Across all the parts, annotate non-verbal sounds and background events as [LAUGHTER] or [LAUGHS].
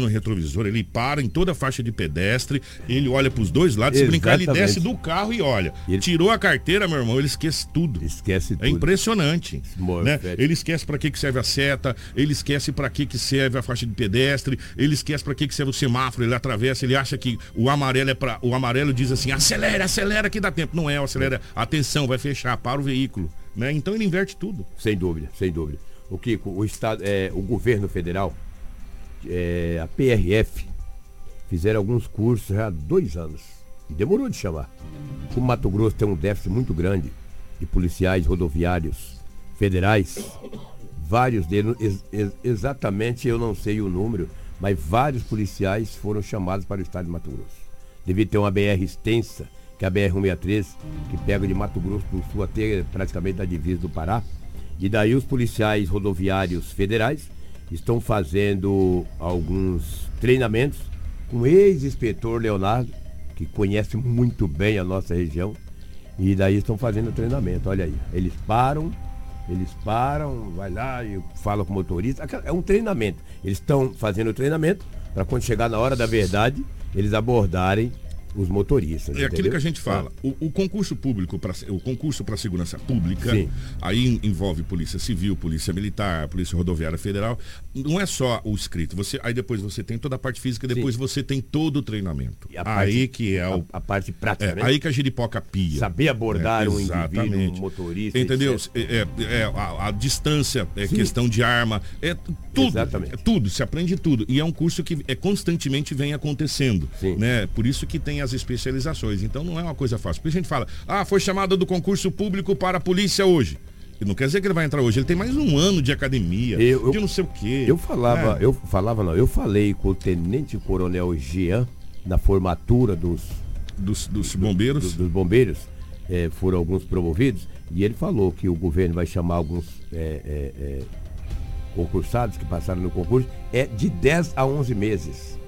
no retrovisor, ele para em toda a faixa de pedestre, ele olha para os dois lados, se brincar, ele desce do carro e olha. Ele... Tirou a carteira, meu irmão, ele esquece tudo. Esquece é tudo. É impressionante. Né? Ele esquece para que, que serve a seta, ele esquece para que, que serve a faixa de pedestre, ele esquece para que, que serve o semáforo, ele atravessa, ele acha que o amarelo é para. O amarelo diz assim, acelera, acelera que dá tempo. Não é, acelera, atenção, vai fechar, para o veículo. Né? Então ele inverte tudo. Sem dúvida, sem dúvida. O Kiko, o Estado, é, o governo federal é, a PRF, fizeram alguns cursos já há dois anos. E demorou de chamar. O Mato Grosso tem um déficit muito grande de policiais rodoviários federais. Vários deles, ex ex exatamente eu não sei o número, mas vários policiais foram chamados para o estado de Mato Grosso. Devia ter uma BR extensa, que é a BR-163, que pega de Mato Grosso do Sul até praticamente a divisa do Pará. E daí os policiais rodoviários federais estão fazendo alguns treinamentos com o ex-inspetor Leonardo, que conhece muito bem a nossa região, e daí estão fazendo treinamento. Olha aí, eles param, eles param, vai lá e fala com o motorista. É um treinamento. Eles estão fazendo treinamento para quando chegar na hora da verdade, eles abordarem os motoristas. É aquilo que a gente fala. Ah. O, o, concurso público, pra, o concurso para segurança pública, Sim. aí envolve polícia civil, polícia militar, polícia rodoviária federal. Não é só o escrito. Você, aí depois você tem toda a parte física, depois Sim. você tem todo o treinamento. aí parte, que é o, a, a parte prática. É, né? Aí que a giripoca pia. Saber abordar é, um indivíduo, um motorista. Entendeu? É, é, é, a, a, distância, é Sim. questão de arma, é tudo. Exatamente. É tudo, se aprende tudo. E é um curso que é constantemente vem acontecendo. Né? Por isso que tem as especializações. Então não é uma coisa fácil. Porque a gente fala, ah, foi chamada do concurso público para a polícia hoje. E não quer dizer que ele vai entrar hoje, ele tem mais um ano de academia, eu, de não sei o quê. Eu falava, é. eu falava não, eu falei com o Tenente Coronel Jean na formatura dos, dos, dos bombeiros. Dos, dos bombeiros, é, foram alguns promovidos, e ele falou que o governo vai chamar alguns é concursados que passaram no concurso, é de 10 a 11 meses.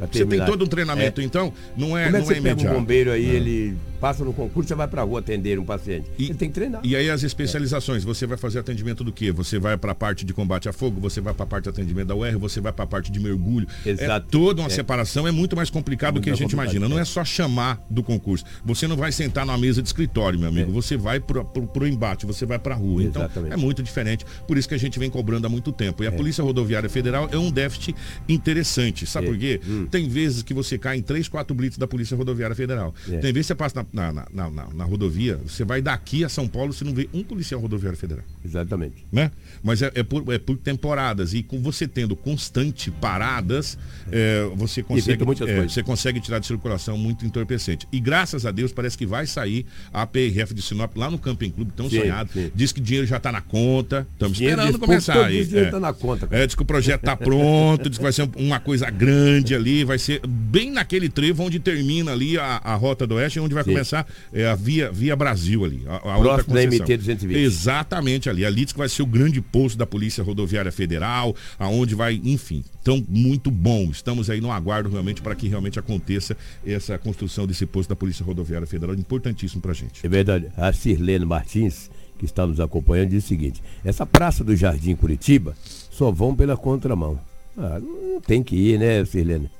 Você tem todo um treinamento, é. então, não é, Como é não é você pega um bombeiro aí, ele passa no concurso, você vai para a rua atender um paciente. E, ele tem que treinar. E aí as especializações, é. você vai fazer atendimento do quê? Você vai para a parte de combate a fogo, você vai para a parte de atendimento da UR, você vai para a parte de mergulho. Exato. É toda uma é. separação, é muito mais complicado muito do que a gente imagina. Não é só chamar do concurso. Você não vai sentar numa mesa de escritório, meu amigo. É. Você vai para o embate, você vai para a rua. Então, Exatamente. Então é muito diferente. Por isso que a gente vem cobrando há muito tempo. E a é. Polícia Rodoviária Federal é um déficit interessante. Sabe é. por quê? Hum. Tem vezes que você cai em três, quatro blitz da Polícia Rodoviária Federal. Tem vezes que você passa na, na, na, na na, rodovia, você vai daqui a São Paulo, você não vê um policial rodoviário federal. Exatamente. Né? Mas é, é, por, é por temporadas. E com você tendo constante paradas, é, você, consegue, é, você consegue tirar de circulação muito entorpecente. E graças a Deus, parece que vai sair a PRF de Sinop lá no Camping Clube, tão sim, sonhado. Sim. Diz que dinheiro já está na conta. Estamos esperando começar aí. É. Tá na conta, é, diz que o projeto está pronto, diz que vai ser uma coisa grande ali, vai ser bem naquele trevo onde termina ali a, a Rota do Oeste, onde vai sim. começar é, a via, via Brasil ali. A, a Próximo da MT 220. Exatamente ali. Ali diz que vai ser o grande posto da Polícia Rodoviária Federal, aonde vai, enfim. Então, muito bom. Estamos aí no aguardo realmente para que realmente aconteça essa construção desse posto da Polícia Rodoviária Federal. Importantíssimo para a gente. É verdade. A Sirlene Martins, que está nos acompanhando, diz o seguinte: essa praça do Jardim Curitiba só vão pela contramão. Ah, não tem que ir, né, Sirlene?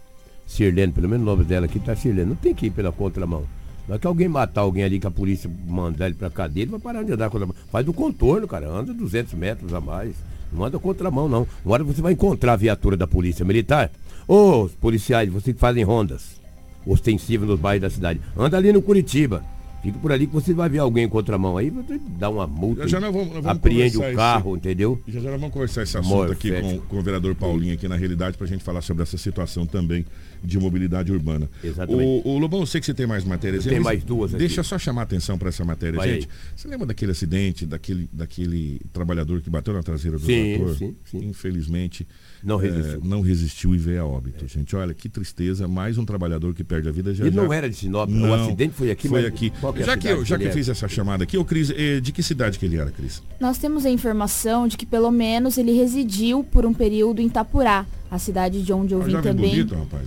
Sirlene, pelo menos o nome dela aqui está Sirlene. Não tem que ir pela contramão. Não é que alguém matar alguém ali que a polícia mandar ele pra cadeia, ele vai parar de andar contra Faz o contorno, cara. Anda 200 metros a mais. Não anda contramão, não. Uma hora você vai encontrar a viatura da polícia militar. Ô, policiais, vocês que fazem rondas ostensivas nos bairros da cidade. Anda ali no Curitiba. Fica por ali que você vai ver alguém em contramão aí, dá uma multa, já, já vamos, vamos apreende o carro, esse, entendeu? Já já vamos conversar esse assunto aqui com, com, o vereador Paulinho aqui na realidade para a gente falar sobre essa situação também de mobilidade urbana. Exatamente. O, o Lobão, eu sei que você tem mais matérias. Tem mais duas aqui. Deixa só chamar a atenção para essa matéria, Vai gente. Aí. Você lembra daquele acidente, daquele, daquele trabalhador que bateu na traseira do sim, trator? Sim, sim. Infelizmente não resistiu. É, não resistiu e veio a óbito, é. gente. Olha, que tristeza. Mais um trabalhador que perde a vida. Já, Ele já... não era de Sinop, não, o acidente foi aqui. Foi aqui. É já que, eu, já que, que eu fiz essa chamada aqui, ô Cris, eh, de que cidade que ele era, Cris? Nós temos a informação de que pelo menos ele residiu por um período em Tapurá, a cidade de onde eu ah, vim também. Bonito, rapaz,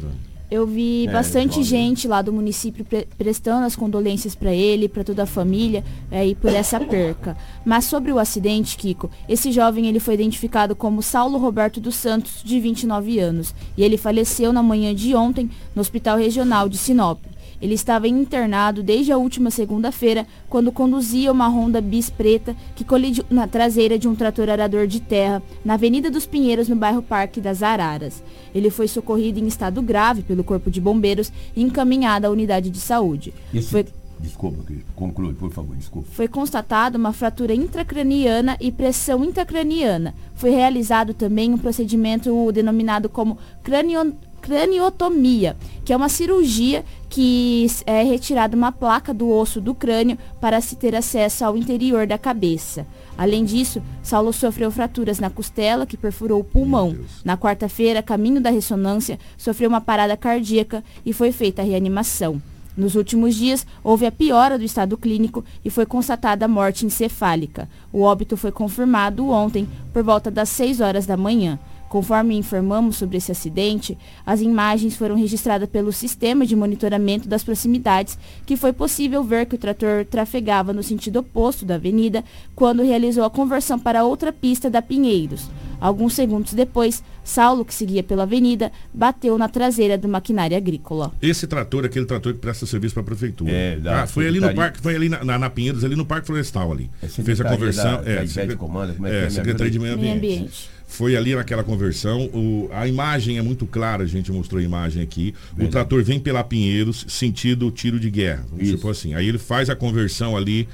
Eu vi é, bastante gente lá do município pre prestando as condolências para ele, para toda a família é, e por essa perca. Mas sobre o acidente, Kiko, esse jovem ele foi identificado como Saulo Roberto dos Santos, de 29 anos, e ele faleceu na manhã de ontem no Hospital Regional de Sinop. Ele estava internado desde a última segunda-feira, quando conduzia uma Honda Bis preta que colidiu na traseira de um trator arador de terra, na Avenida dos Pinheiros, no bairro Parque das Araras. Ele foi socorrido em estado grave pelo Corpo de Bombeiros e encaminhado à unidade de saúde. Esse... Foi... Desculpa, conclui, por favor, desculpa. Foi constatada uma fratura intracraniana e pressão intracraniana. Foi realizado também um procedimento denominado como cranio craniotomia, que é uma cirurgia que é retirada uma placa do osso do crânio para se ter acesso ao interior da cabeça. Além disso, Saulo sofreu fraturas na costela, que perfurou o pulmão. Na quarta-feira, caminho da ressonância, sofreu uma parada cardíaca e foi feita a reanimação. Nos últimos dias, houve a piora do estado clínico e foi constatada a morte encefálica. O óbito foi confirmado ontem, por volta das 6 horas da manhã. Conforme informamos sobre esse acidente, as imagens foram registradas pelo sistema de monitoramento das proximidades, que foi possível ver que o trator trafegava no sentido oposto da avenida quando realizou a conversão para outra pista da Pinheiros. Alguns segundos depois, Saulo, que seguia pela avenida, bateu na traseira do maquinário agrícola. Esse trator é aquele trator que presta serviço para a prefeitura. É, ah, foi ali no parque, foi ali na, na, na, Pinheiros, ali no Parque Florestal ali. É Fez a conversão. Da, é, da comando, como é, é, é Secretaria de Meio Ambiente. Meio Ambiente foi ali naquela conversão. O, a imagem é muito clara, a gente mostrou a imagem aqui. Verdade. O trator vem pela Pinheiros, sentido tiro de guerra. Supor assim. Aí ele faz a conversão ali.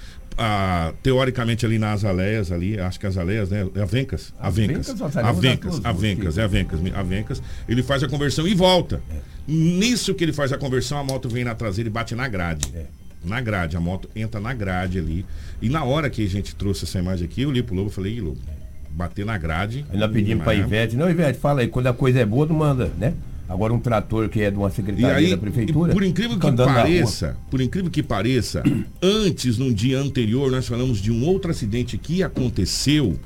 Teoricamente ali nas aleias ali, acho que as aleias, né? É Avencas. Avencas. Avencas, Avencas, é Avencas, Avencas. Ele faz a conversão e volta. É. Nisso que ele faz a conversão, a moto vem na traseira e bate na grade. É na grade. A moto entra na grade ali. E na hora que a gente trouxe essa imagem aqui, eu li pro Lobo e falei, Lobo, bater na grade. Ainda pedimos para Ivete, não, Ivete, fala aí, quando a coisa é boa, não manda, né? Agora um trator que é de uma secretaria aí, da prefeitura. Por incrível que pareça, por incrível que pareça, [CLEARS THROAT] antes, no dia anterior, nós falamos de um outro acidente que aconteceu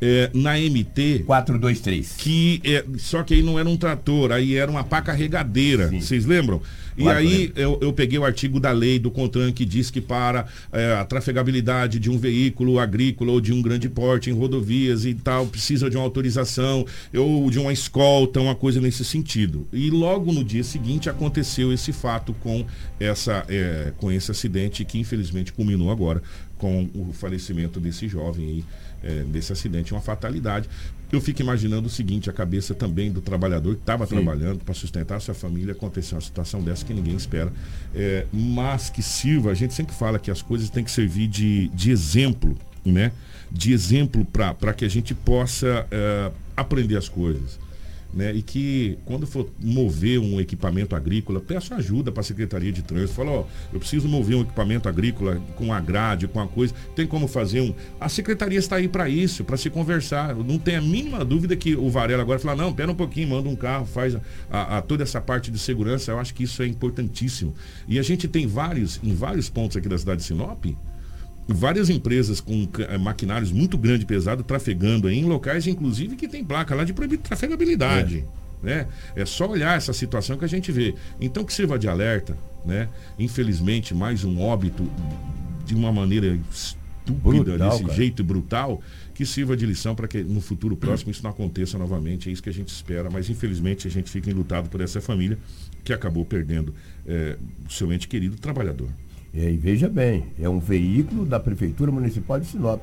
é, na MT. 423. Que é, só que aí não era um trator, aí era uma pá carregadeira. Vocês lembram? E claro, aí eu, eu, peguei o artigo da lei do CONTRAN que diz que para é, a trafegabilidade de um veículo agrícola ou de um grande porte em rodovias e tal, precisa de uma autorização ou de uma escolta, uma coisa nesse sentido. E logo no dia seguinte aconteceu esse fato com, essa, é, com esse acidente que infelizmente culminou agora com o falecimento desse jovem aí é, desse acidente, uma fatalidade. Eu fico imaginando o seguinte, a cabeça também do trabalhador que estava trabalhando para sustentar a sua família, aconteceu uma situação dessa que ninguém espera, é, mas que sirva, a gente sempre fala que as coisas têm que servir de, de exemplo, né? De exemplo para que a gente possa é, aprender as coisas né? E que quando for mover um equipamento agrícola, peço ajuda para a Secretaria de Trânsito. Fala, ó, eu preciso mover um equipamento agrícola com a grade, com a coisa. Tem como fazer um. A secretaria está aí para isso, para se conversar. Não tem a mínima dúvida que o Varela agora fala, não, pera um pouquinho, manda um carro, faz a, a, a, toda essa parte de segurança. Eu acho que isso é importantíssimo. E a gente tem vários, em vários pontos aqui da cidade de Sinop, várias empresas com eh, maquinários muito grande e pesado trafegando em locais, inclusive, que tem placa lá de proibir trafegabilidade. É. Né? é só olhar essa situação que a gente vê. Então que sirva de alerta, né? Infelizmente, mais um óbito de uma maneira estúpida, brutal, desse cara. jeito brutal, que sirva de lição para que no futuro próximo isso não aconteça novamente. É isso que a gente espera, mas infelizmente a gente fica enlutado por essa família que acabou perdendo é, o seu ente querido trabalhador. É, e veja bem, é um veículo da Prefeitura Municipal de Sinop.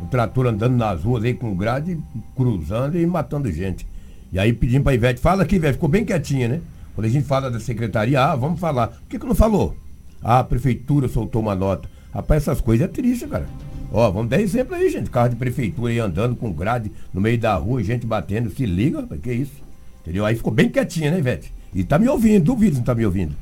Um trator andando nas ruas aí com grade, cruzando e matando gente. E aí pedindo para Ivete, fala aqui, Ivete, ficou bem quietinha, né? Quando a gente fala da secretaria, ah, vamos falar. Por que, que não falou? Ah, a prefeitura soltou uma nota. Rapaz, essas coisas é triste, cara. Ó, vamos dar exemplo aí, gente. Carro de prefeitura aí andando com grade no meio da rua, gente batendo. Se liga, rapaz, que isso? Entendeu? Aí ficou bem quietinha, né, Ivete? E tá me ouvindo, duvido não tá me ouvindo.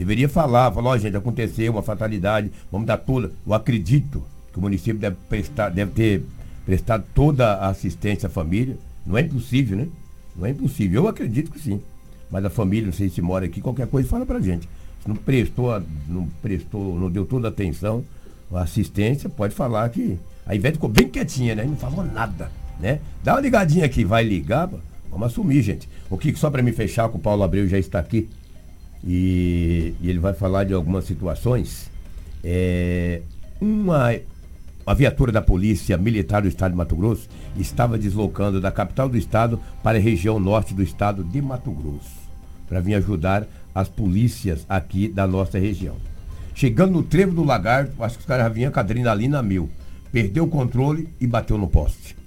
Deveria falar, falar, ó, gente, aconteceu uma fatalidade, vamos dar toda. Eu acredito que o município deve, prestar, deve ter prestado toda a assistência à família. Não é impossível, né? Não é impossível. Eu acredito que sim. Mas a família, não sei se mora aqui, qualquer coisa fala pra gente. Se não prestou, não prestou, não deu toda a atenção, a assistência, pode falar que. A Ivete ficou bem quietinha, né? Não falou nada, né? Dá uma ligadinha aqui, vai ligar, vamos assumir, gente. O que só para me fechar, que o Paulo Abreu já está aqui. E, e ele vai falar de algumas situações. É, uma, a viatura da Polícia Militar do Estado de Mato Grosso estava deslocando da capital do estado para a região norte do estado de Mato Grosso, para vir ajudar as polícias aqui da nossa região. Chegando no trevo do lagarto, acho que os caras já vinham com adrenalina mil. Perdeu o controle e bateu no poste.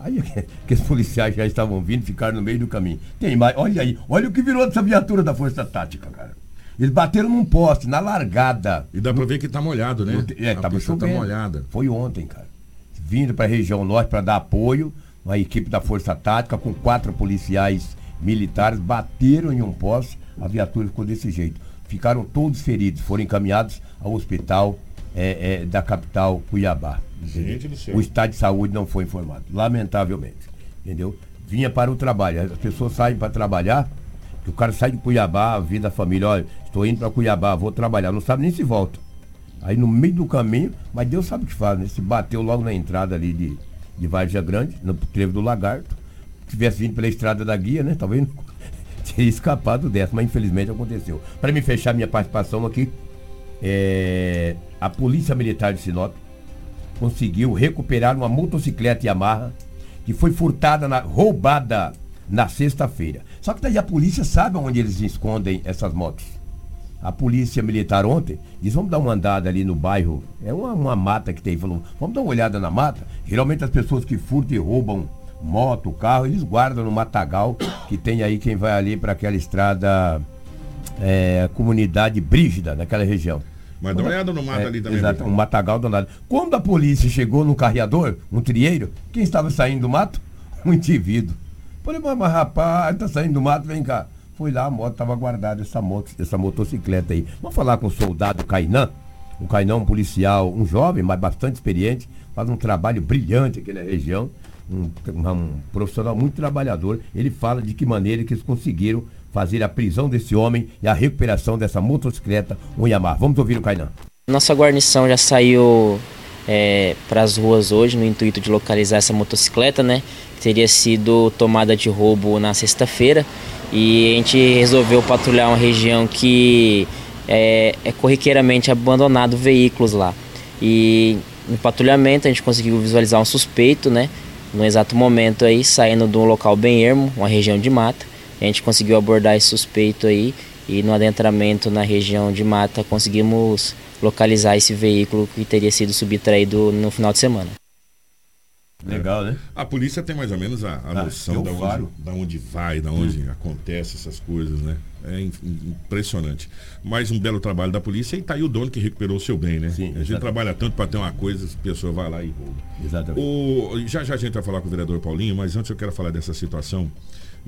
Aí [LAUGHS] que os policiais já estavam vindo, ficaram no meio do caminho. Tem mais, olha aí, olha o que virou dessa viatura da Força Tática, cara. Eles bateram num poste, na largada. E dá pra ver que tá molhado, né? No, é, a tava tá chovendo. Tá molhada. Foi ontem, cara. Vindo pra região norte para dar apoio, uma equipe da Força Tática com quatro policiais militares bateram em um poste, a viatura ficou desse jeito. Ficaram todos feridos, foram encaminhados ao hospital é, é, da capital Cuiabá. O estado de saúde não foi informado, lamentavelmente. Entendeu? Vinha para o trabalho. As pessoas saem para trabalhar, o cara sai de Cuiabá, vida da família, olha, estou indo para Cuiabá, vou trabalhar, não sabe nem se volta. Aí no meio do caminho, mas Deus sabe o que faz, né? Se bateu logo na entrada ali de, de Vargem Grande, no trevo do Lagarto. Se tivesse vindo pela estrada da guia, né? Talvez não [LAUGHS] teria escapado dessa, mas infelizmente aconteceu. Para me fechar minha participação aqui, é, a Polícia Militar de Sinop conseguiu recuperar uma motocicleta Yamaha que foi furtada, na, roubada na sexta-feira. Só que daí a polícia sabe onde eles escondem essas motos. A polícia militar ontem disse, vamos dar uma andada ali no bairro. É uma, uma mata que tem. Falou, vamos dar uma olhada na mata. Geralmente as pessoas que furtam e roubam moto, carro, eles guardam no matagal que tem aí quem vai ali para aquela estrada é, comunidade Brígida, naquela região. Mas dá uma olhada no mato é, ali também. Exato, um matagal danado. Quando a polícia chegou no carreador, um trieiro, quem estava saindo do mato? [LAUGHS] Um indivíduo. Falei, mas, mas rapaz, tá saindo do mato, vem cá. Fui lá, a moto estava guardada, essa moto, essa motocicleta aí. Vamos falar com o soldado Cainan. O Cainan, um policial, um jovem, mas bastante experiente, faz um trabalho brilhante aqui na região. Um, um, profissional muito trabalhador. Ele fala de que maneira que eles conseguiram fazer a prisão desse homem e a recuperação dessa motocicleta, Yamaha. Vamos ouvir o Kainan. Nossa guarnição já saiu é, para as ruas hoje no intuito de localizar essa motocicleta, né? Teria sido tomada de roubo na sexta-feira e a gente resolveu patrulhar uma região que é, é corriqueiramente abandonado veículos lá. E no patrulhamento a gente conseguiu visualizar um suspeito, né? No exato momento aí, saindo de um local bem ermo, uma região de mata. A gente conseguiu abordar esse suspeito aí e no adentramento na região de mata conseguimos localizar esse veículo que teria sido subtraído no final de semana. Legal, né? A polícia tem mais ou menos a, a ah, noção da onde, da onde vai, da onde hum. acontece essas coisas, né? É impressionante. Mais um belo trabalho da polícia e tá aí o dono que recuperou o seu bem, né? Sim, a gente exatamente. trabalha tanto para ter uma coisa, a pessoa vai lá e rouba. Exatamente. O, já já a gente vai falar com o vereador Paulinho, mas antes eu quero falar dessa situação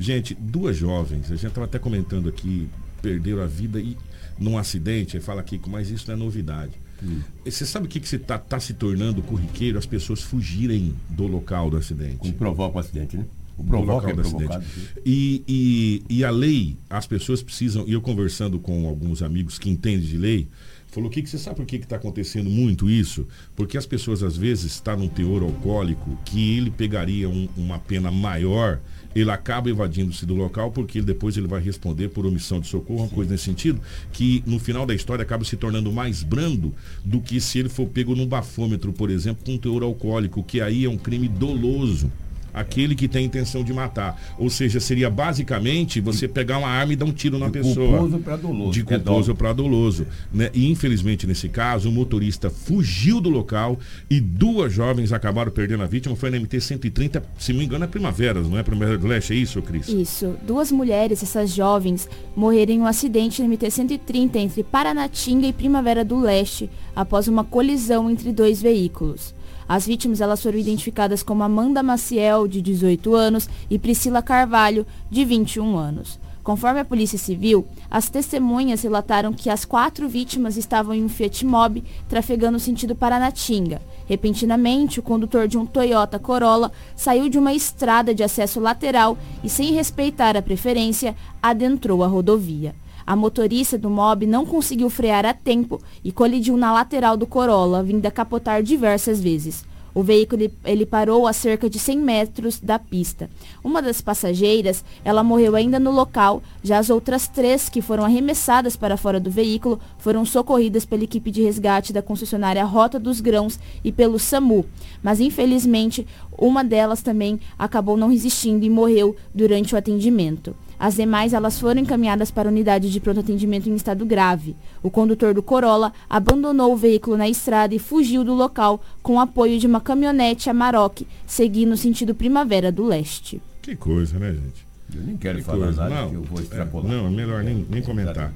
Gente, duas jovens, a gente estava até comentando aqui, perderam a vida e num acidente, aí fala aqui, mas isso não é novidade. Hum. Você sabe o que, que você está tá se tornando corriqueiro? As pessoas fugirem do local do acidente. Como provoca o acidente, né? O provoca é do acidente. E, e, e a lei, as pessoas precisam, e eu conversando com alguns amigos que entendem de lei, falou que, que você sabe por que está acontecendo muito isso? Porque as pessoas às vezes estão tá num teor alcoólico que ele pegaria um, uma pena maior ele acaba evadindo-se do local porque depois ele vai responder por omissão de socorro, uma Sim. coisa nesse sentido, que no final da história acaba se tornando mais brando do que se ele for pego num bafômetro, por exemplo, com teor alcoólico, que aí é um crime doloso aquele que tem intenção de matar. Ou seja, seria basicamente você pegar uma arma e dar um tiro na de pessoa. Culposo para doloso. De culposo é para doloso. Né? E infelizmente, nesse caso, o motorista fugiu do local e duas jovens acabaram perdendo a vítima. Foi na MT-130, se não me engano, é Primavera, não é Primavera do Leste? É isso, Cris? Isso. Duas mulheres, essas jovens, morreram em um acidente na MT-130 entre Paranatinga e Primavera do Leste, após uma colisão entre dois veículos. As vítimas elas foram identificadas como Amanda Maciel, de 18 anos, e Priscila Carvalho, de 21 anos. Conforme a Polícia Civil, as testemunhas relataram que as quatro vítimas estavam em um Fiat Mobi trafegando sentido Paranatinga. Repentinamente, o condutor de um Toyota Corolla saiu de uma estrada de acesso lateral e, sem respeitar a preferência, adentrou a rodovia. A motorista do Mob não conseguiu frear a tempo e colidiu na lateral do Corolla, vindo a capotar diversas vezes. O veículo ele parou a cerca de 100 metros da pista. Uma das passageiras, ela morreu ainda no local, já as outras três que foram arremessadas para fora do veículo foram socorridas pela equipe de resgate da concessionária Rota dos Grãos e pelo SAMU. Mas infelizmente, uma delas também acabou não resistindo e morreu durante o atendimento. As demais elas foram encaminhadas para a unidade de pronto atendimento em estado grave. O condutor do Corolla abandonou o veículo na estrada e fugiu do local com o apoio de uma caminhonete Amarok, seguindo no sentido Primavera do Leste. Que coisa, né, gente? Eu nem quero que falar coisa. nada, não, eu vou extrapolar. É, não, é melhor nem, nem comentar.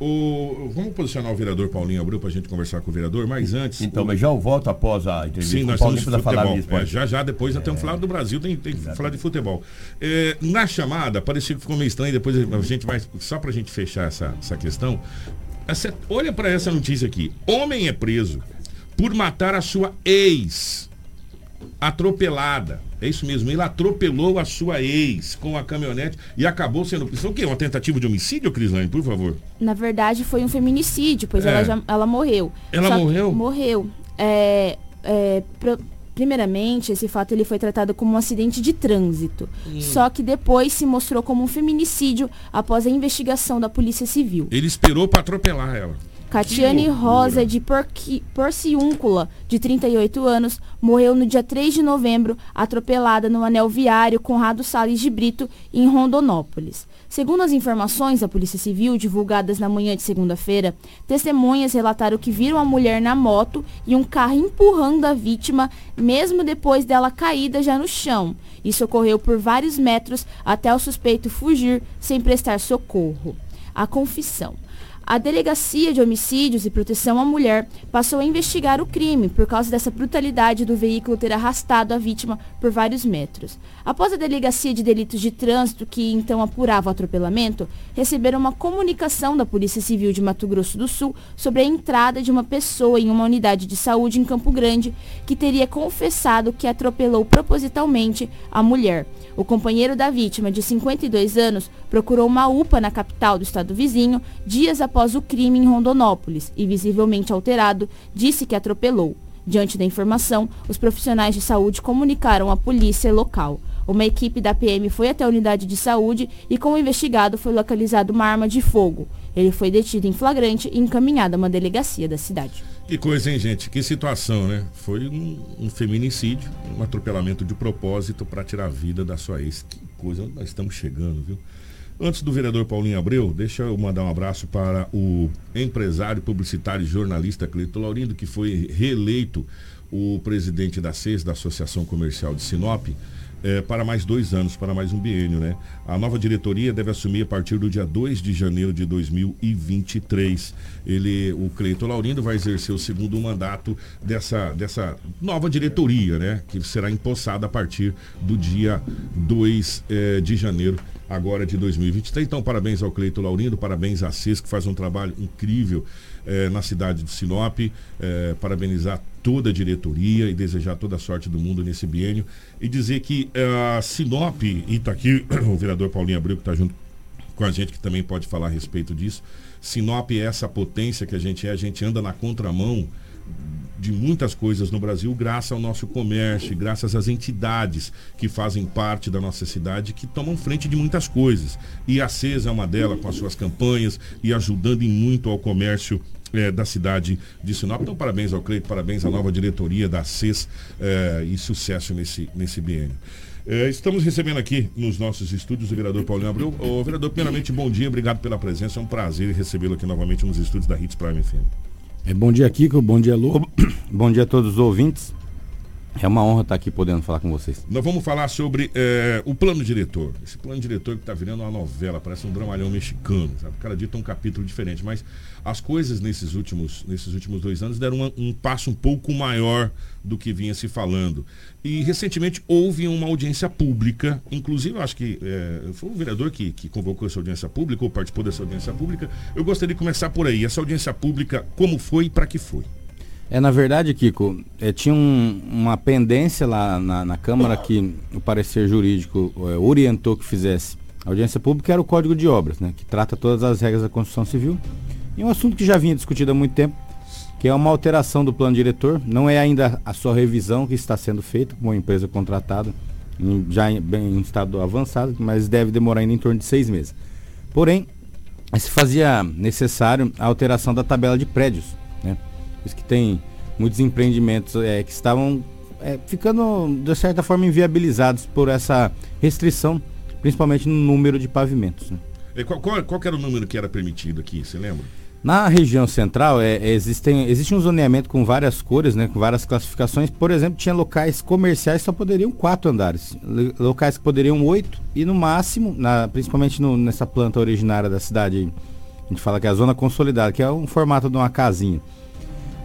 O, vamos posicionar o vereador Paulinho Abreu para a gente conversar com o vereador, mas antes. Então, o... mas já eu volto após a entrevista. Sim, nós estamos falar disso. É, já, já, depois é. temos falado do Brasil, tem, tem que falar de futebol. É, na chamada, parecia que ficou meio estranho, depois a gente vai. Só para a gente fechar essa, essa questão. Essa, olha para essa notícia aqui. Homem é preso por matar a sua ex atropelada. É isso mesmo, ele atropelou a sua ex com a caminhonete e acabou sendo. Isso é o quê? Uma tentativa de homicídio, Crislane, por favor? Na verdade, foi um feminicídio, pois é. ela, já, ela morreu. Ela Só morreu? Morreu. É, é, pro, primeiramente, esse fato ele foi tratado como um acidente de trânsito. Hum. Só que depois se mostrou como um feminicídio após a investigação da Polícia Civil. Ele esperou para atropelar ela. Catiane Rosa de Porciúncula, de 38 anos, morreu no dia 3 de novembro, atropelada no anel viário Conrado Salles de Brito, em Rondonópolis. Segundo as informações da Polícia Civil divulgadas na manhã de segunda-feira, testemunhas relataram que viram a mulher na moto e um carro empurrando a vítima, mesmo depois dela caída já no chão. Isso ocorreu por vários metros até o suspeito fugir sem prestar socorro. A confissão. A Delegacia de Homicídios e Proteção à Mulher passou a investigar o crime por causa dessa brutalidade do veículo ter arrastado a vítima por vários metros. Após a Delegacia de Delitos de Trânsito, que então apurava o atropelamento, receberam uma comunicação da Polícia Civil de Mato Grosso do Sul sobre a entrada de uma pessoa em uma unidade de saúde em Campo Grande que teria confessado que atropelou propositalmente a mulher. O companheiro da vítima, de 52 anos, procurou uma UPA na capital do estado vizinho dias após após o crime em Rondonópolis e, visivelmente alterado, disse que atropelou. Diante da informação, os profissionais de saúde comunicaram à polícia local. Uma equipe da PM foi até a unidade de saúde e com o investigado foi localizado uma arma de fogo. Ele foi detido em flagrante e encaminhado a uma delegacia da cidade. Que coisa, hein, gente? Que situação, né? Foi um, um feminicídio, um atropelamento de propósito para tirar a vida da sua ex. Que coisa, nós estamos chegando, viu? Antes do vereador Paulinho Abreu, deixa eu mandar um abraço para o empresário, publicitário e jornalista Cleito Laurindo, que foi reeleito o presidente da CES, da Associação Comercial de Sinop, é, para mais dois anos, para mais um biênio, né? A nova diretoria deve assumir a partir do dia 2 de janeiro de 2023. Ele, o Cleito Laurindo vai exercer o segundo mandato dessa, dessa nova diretoria, né? Que será empossada a partir do dia 2 é, de janeiro agora de 2023. Então, parabéns ao Cleito Laurindo, parabéns à CIS, que faz um trabalho incrível eh, na cidade de Sinop. Eh, parabenizar toda a diretoria e desejar toda a sorte do mundo nesse biênio. E dizer que eh, a Sinop, e está aqui [CLEARS THROAT] o vereador Paulinho Abreu, que está junto com a gente, que também pode falar a respeito disso. Sinop é essa potência que a gente é, a gente anda na contramão de muitas coisas no Brasil graças ao nosso comércio, graças às entidades que fazem parte da nossa cidade que tomam frente de muitas coisas. E a CES é uma delas com as suas campanhas e ajudando em muito ao comércio é, da cidade de Sinop. Então, parabéns ao Cleito, parabéns à nova diretoria da CES é, e sucesso nesse, nesse biênio. É, estamos recebendo aqui nos nossos estúdios o vereador Paulinho Abreu. O vereador, primeiramente, bom dia, obrigado pela presença. É um prazer recebê-lo aqui novamente nos estúdios da Hits Prime FM. É, bom dia, Kiko. Bom dia, Lobo. bom dia a todos os ouvintes. É uma honra estar aqui podendo falar com vocês. Nós vamos falar sobre é, o plano diretor. Esse plano diretor que está virando uma novela, parece um dramalhão mexicano, sabe? Cada dia tem um capítulo diferente, mas as coisas nesses últimos, nesses últimos dois anos deram uma, um passo um pouco maior do que vinha se falando. E recentemente houve uma audiência pública, inclusive acho que é, foi o vereador que, que convocou essa audiência pública, ou participou dessa audiência pública. Eu gostaria de começar por aí. Essa audiência pública, como foi e para que foi? É, na verdade, Kiko, é, tinha um, uma pendência lá na, na, Câmara que o parecer jurídico é, orientou que fizesse. A audiência pública era o Código de Obras, né, que trata todas as regras da construção civil. E um assunto que já vinha discutido há muito tempo. que é uma alteração do plano diretor. Não é ainda a sua revisão que está sendo feita com uma empresa contratada, em, já em, bem, em estado avançado, mas deve demorar ainda em torno de seis meses. Porém, se fazia necessário a alteração da tabela de prédios. Né? Isso que tem muitos empreendimentos é, que estavam é, ficando, de certa forma, inviabilizados por essa restrição, principalmente no número de pavimentos. Né? Qual, qual, qual era o número que era permitido aqui, você lembra? Na região central é, é, existem, existe um zoneamento com várias cores, né, com várias classificações. Por exemplo, tinha locais comerciais que só poderiam quatro andares, locais que poderiam oito e no máximo, na, principalmente no, nessa planta originária da cidade, a gente fala que é a zona consolidada, que é um formato de uma casinha.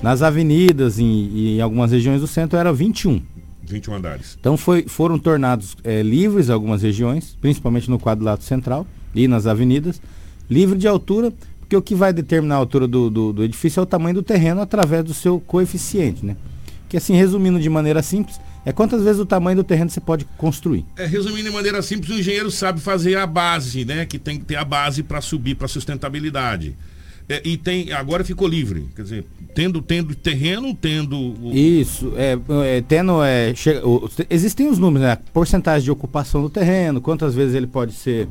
Nas avenidas e, em algumas regiões do centro era 21. 21 andares. Então foi, foram tornados é, livres algumas regiões, principalmente no quadrilátero central e nas avenidas, livre de altura porque o que vai determinar a altura do, do, do, edifício é o tamanho do terreno através do seu coeficiente, né? Que assim, resumindo de maneira simples, é quantas vezes o tamanho do terreno você pode construir. É, resumindo de maneira simples, o engenheiro sabe fazer a base, né? Que tem que ter a base para subir para sustentabilidade. É, e tem agora ficou livre, quer dizer, tendo tendo terreno, tendo o... isso, é, é tendo é, o, existem os números, né? Porcentagem de ocupação do terreno, quantas vezes ele pode ser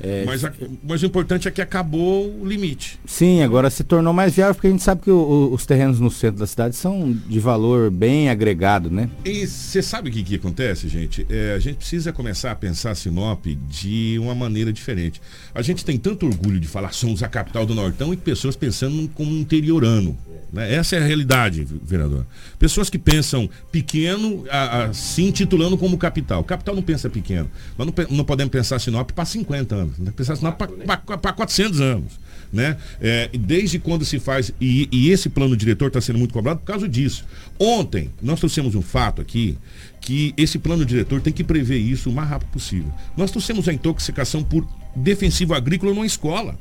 é, mas, a, mas o importante é que acabou o limite. Sim, agora se tornou mais viável porque a gente sabe que o, o, os terrenos no centro da cidade são de valor bem agregado, né? E você sabe o que, que acontece, gente? É, a gente precisa começar a pensar Sinop de uma maneira diferente. A gente tem tanto orgulho de falar somos a capital do Nortão e pessoas pensando como um interiorano. Né? Essa é a realidade, vereador. Pessoas que pensam pequeno, assim titulando como capital. Capital não pensa pequeno. Nós não, não podemos pensar Sinop para 50 anos, né? pensar Sinop para 400 anos. Né? É, desde quando se faz, e, e esse plano diretor está sendo muito cobrado por causa disso. Ontem, nós trouxemos um fato aqui, que esse plano diretor tem que prever isso o mais rápido possível. Nós trouxemos a intoxicação por defensivo agrícola numa escola.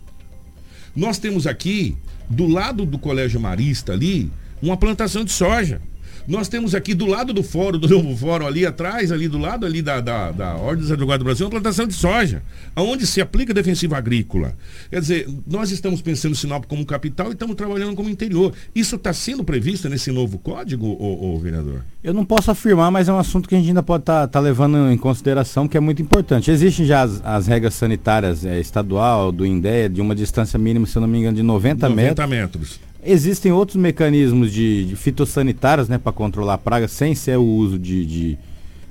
Nós temos aqui do lado do Colégio Marista ali, uma plantação de soja. Nós temos aqui do lado do fórum, do novo fórum ali atrás, ali do lado ali da, da, da Ordem dos Advogados do Brasil, uma plantação de soja, onde se aplica defensiva agrícola. Quer dizer, nós estamos pensando Sinop como capital e estamos trabalhando como interior. Isso está sendo previsto nesse novo código, ô, ô, vereador? Eu não posso afirmar, mas é um assunto que a gente ainda pode estar tá, tá levando em consideração, que é muito importante. Existem já as, as regras sanitárias é, estadual, do INDEA, de uma distância mínima, se eu não me engano, de 90, 90 metros. metros. Existem outros mecanismos de, de fitossanitários né, para controlar a praga sem ser o uso de, de,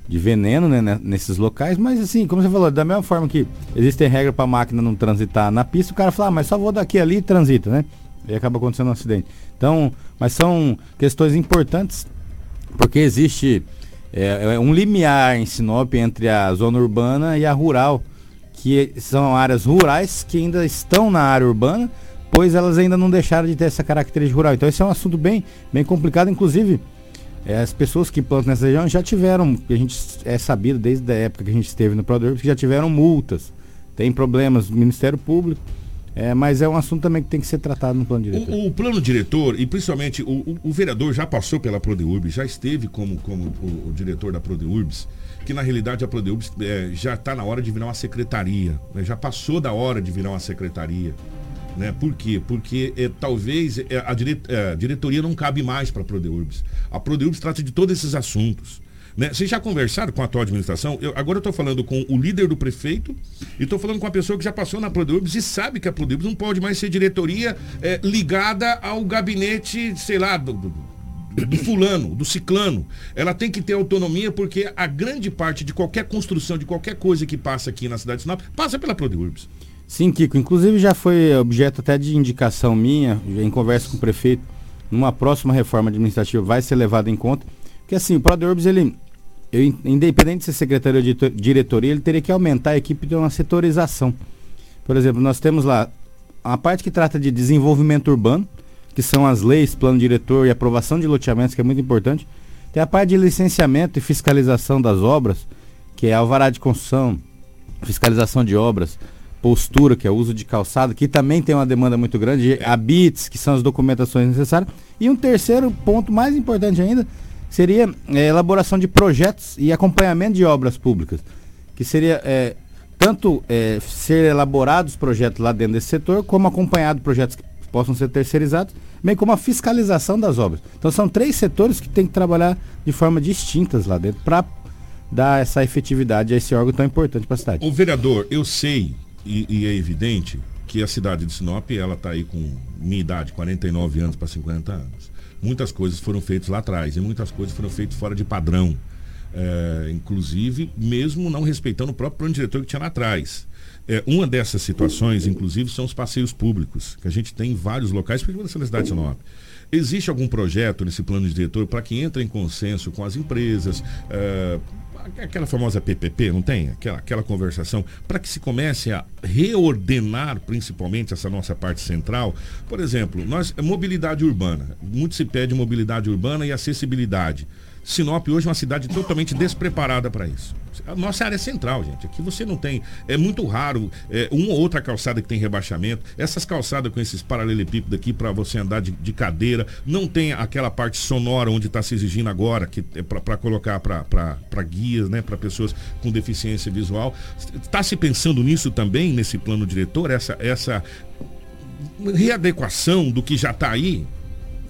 de veneno né, nesses locais, mas assim, como você falou, da mesma forma que existem regras para a máquina não transitar na pista, o cara fala, ah, mas só vou daqui ali e transita, né? E acaba acontecendo um acidente. Então, mas são questões importantes, porque existe é, é um limiar em Sinop entre a zona urbana e a rural, que são áreas rurais que ainda estão na área urbana, pois elas ainda não deixaram de ter essa característica rural. Então esse é um assunto bem, bem complicado, inclusive é, as pessoas que plantam nessa região já tiveram, a gente é sabido desde a época que a gente esteve no Prodor, que já tiveram multas, tem problemas no Ministério Público. É, mas é um assunto também que tem que ser tratado no plano diretor. O, o plano diretor, e principalmente o, o, o, vereador já passou pela Prodeurbs, já esteve como, como o, diretor da Prodeurbs, que na realidade a Prodeurbs é, já está na hora de virar uma secretaria, né? já passou da hora de virar uma secretaria. Né? Por quê? Porque é, talvez é, a, dire, é, a, diretoria não cabe mais para a Prodeurbs. A Prodeurbs trata de todos esses assuntos. Né? Vocês já conversaram com a atual administração? Eu, agora eu estou falando com o líder do prefeito e estou falando com a pessoa que já passou na Prodeurbs e sabe que a Prodeurbs não pode mais ser diretoria é, ligada ao gabinete, sei lá, do, do, do fulano, do ciclano. Ela tem que ter autonomia porque a grande parte de qualquer construção, de qualquer coisa que passa aqui na cidade de Sinop, passa pela Prodeurbs. Sim, Kiko. Inclusive já foi objeto até de indicação minha, em conversa com o prefeito, numa próxima reforma administrativa vai ser levado em conta. Porque assim, o ProDurbs, ele, eu, independente de ser secretário de diretoria, ele teria que aumentar a equipe de uma setorização. Por exemplo, nós temos lá a parte que trata de desenvolvimento urbano, que são as leis, plano diretor e aprovação de loteamentos, que é muito importante. Tem a parte de licenciamento e fiscalização das obras, que é alvará de construção, fiscalização de obras, postura, que é o uso de calçado, que também tem uma demanda muito grande, é. habits, que são as documentações necessárias. E um terceiro ponto mais importante ainda seria a é, elaboração de projetos e acompanhamento de obras públicas, que seria é, tanto é, ser elaborados projetos lá dentro desse setor, como acompanhado projetos que possam ser terceirizados, bem como a fiscalização das obras. Então são três setores que têm que trabalhar de forma distintas lá dentro para dar essa efetividade a esse órgão tão importante para a cidade. O vereador, eu sei e, e, é evidente que a cidade de Sinop, ela está aí com minha idade, 49 anos para 50 anos. Muitas coisas foram feitas lá atrás e muitas coisas foram feitas fora de padrão. É, inclusive, mesmo não respeitando o próprio plano diretor que tinha lá atrás. É, uma dessas situações, inclusive, são os passeios públicos, que a gente tem em vários locais, principalmente na cidade de Sinop. Existe algum projeto nesse plano diretor para que entre em consenso com as empresas, é, aquela famosa PPP, não tem? Aquela, aquela conversação, para que se comece a reordenar principalmente essa nossa parte central. Por exemplo, nós, mobilidade urbana. Muito se pede mobilidade urbana e acessibilidade. Sinop hoje é uma cidade totalmente despreparada para isso. A nossa área é central, gente. Aqui você não tem. É muito raro é, uma ou outra calçada que tem rebaixamento. Essas calçadas com esses paralelepípedos aqui para você andar de, de, cadeira. Não tem aquela parte sonora onde está se exigindo agora, que é para colocar para guias, né? Para pessoas com deficiência visual. Está se pensando nisso também, nesse plano diretor? Essa, essa readequação do que já está aí?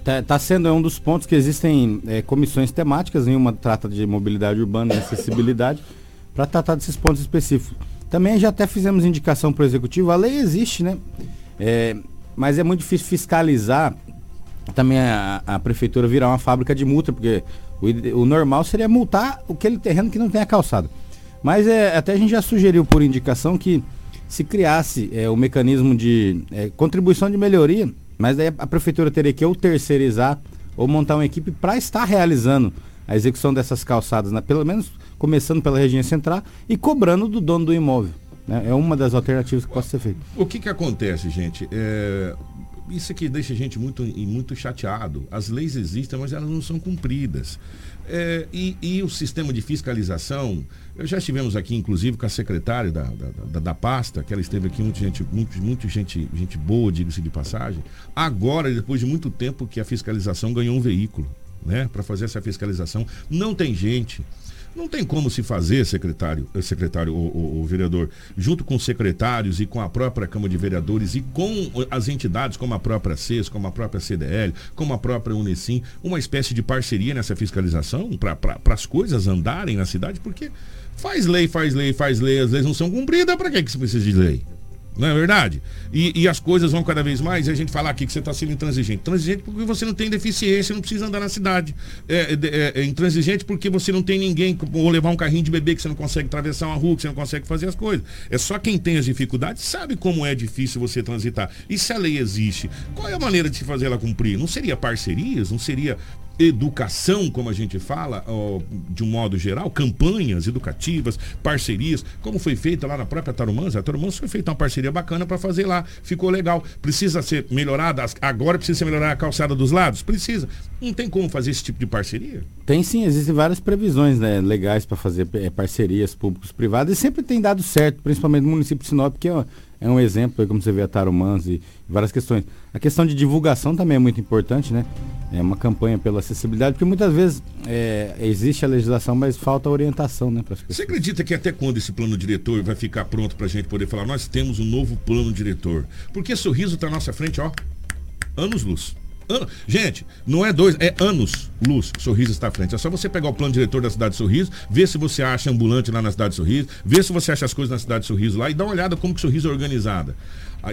Está tá sendo é um dos pontos que existem é, comissões temáticas, uma trata de mobilidade urbana e acessibilidade, [LAUGHS] para tratar desses pontos específicos. Também já até fizemos indicação para o executivo, a lei existe, né? É, mas é muito difícil fiscalizar também a, a, prefeitura virar uma fábrica de multa, porque o, o, normal seria multar aquele terreno que não tem a calçada. Mas é, até a gente já sugeriu por indicação que se criasse é, o mecanismo de é, contribuição de melhoria mas daí a prefeitura teria que ou terceirizar ou montar uma equipe para estar realizando a execução dessas calçadas, né? pelo menos começando pela região central e cobrando do dono do imóvel. Né? É uma das alternativas que pode ser feita. O que, que acontece, gente? É... Isso aqui deixa a gente muito, muito chateado. As leis existem, mas elas não são cumpridas. É, e, e, o sistema de fiscalização, já estivemos aqui, inclusive, com a secretária da, da, da, da pasta, que ela esteve aqui, muita gente, muito, muito gente, gente boa, diga-se de passagem. Agora, depois de muito tempo que a fiscalização ganhou um veículo, né, para fazer essa fiscalização, não tem gente. Não tem como se fazer, secretário, eh, secretário, o, o, vereador, junto com os secretários e com a própria Câmara de Vereadores e com as entidades como a própria CES, como a própria CDL, como a própria Unesim, uma espécie de parceria nessa fiscalização para as coisas andarem na cidade, porque faz lei, faz lei, faz lei, as leis não são cumpridas, para que, que se precisa de lei? Não é verdade? E, e, as coisas vão cada vez mais, e a gente falar aqui que você está sendo intransigente. Intransigente porque você não tem deficiência, não precisa andar na cidade. É, é, é, intransigente porque você não tem ninguém, ou levar um carrinho de bebê que você não consegue atravessar uma rua, que você não consegue fazer as coisas. É só quem tem as dificuldades sabe como é difícil você transitar. E se a lei existe, qual é a maneira de se fazer ela cumprir? Não seria parcerias? Não seria educação, como a gente fala, ó, de um modo geral, campanhas educativas, parcerias, como foi feita lá na própria Tarumãs. A Tarumãs foi feita uma parceria bacana para fazer lá, ficou legal. Precisa ser melhorada, agora precisa ser melhorar a calçada dos lados? Precisa. Não tem como fazer esse tipo de parceria? Tem sim, existem várias previsões né, legais para fazer é, parcerias públicos privadas e sempre tem dado certo, principalmente no município de Sinop, que é é um exemplo, como você vê a Tarumãs e várias questões. A questão de divulgação também é muito importante, né? É uma campanha pela acessibilidade, porque muitas vezes é, existe a legislação, mas falta orientação, né? Você acredita que até quando esse plano diretor vai ficar pronto para a gente poder falar, nós temos um novo plano diretor? Porque sorriso está à nossa frente, ó, anos luz. Gente, não é dois, é anos luz. Sorriso está à frente. É só você pegar o plano diretor da cidade de Sorriso, ver se você acha ambulante lá na cidade de Sorriso, ver se você acha as coisas na cidade de Sorriso lá e dá uma olhada como que Sorriso é organizada.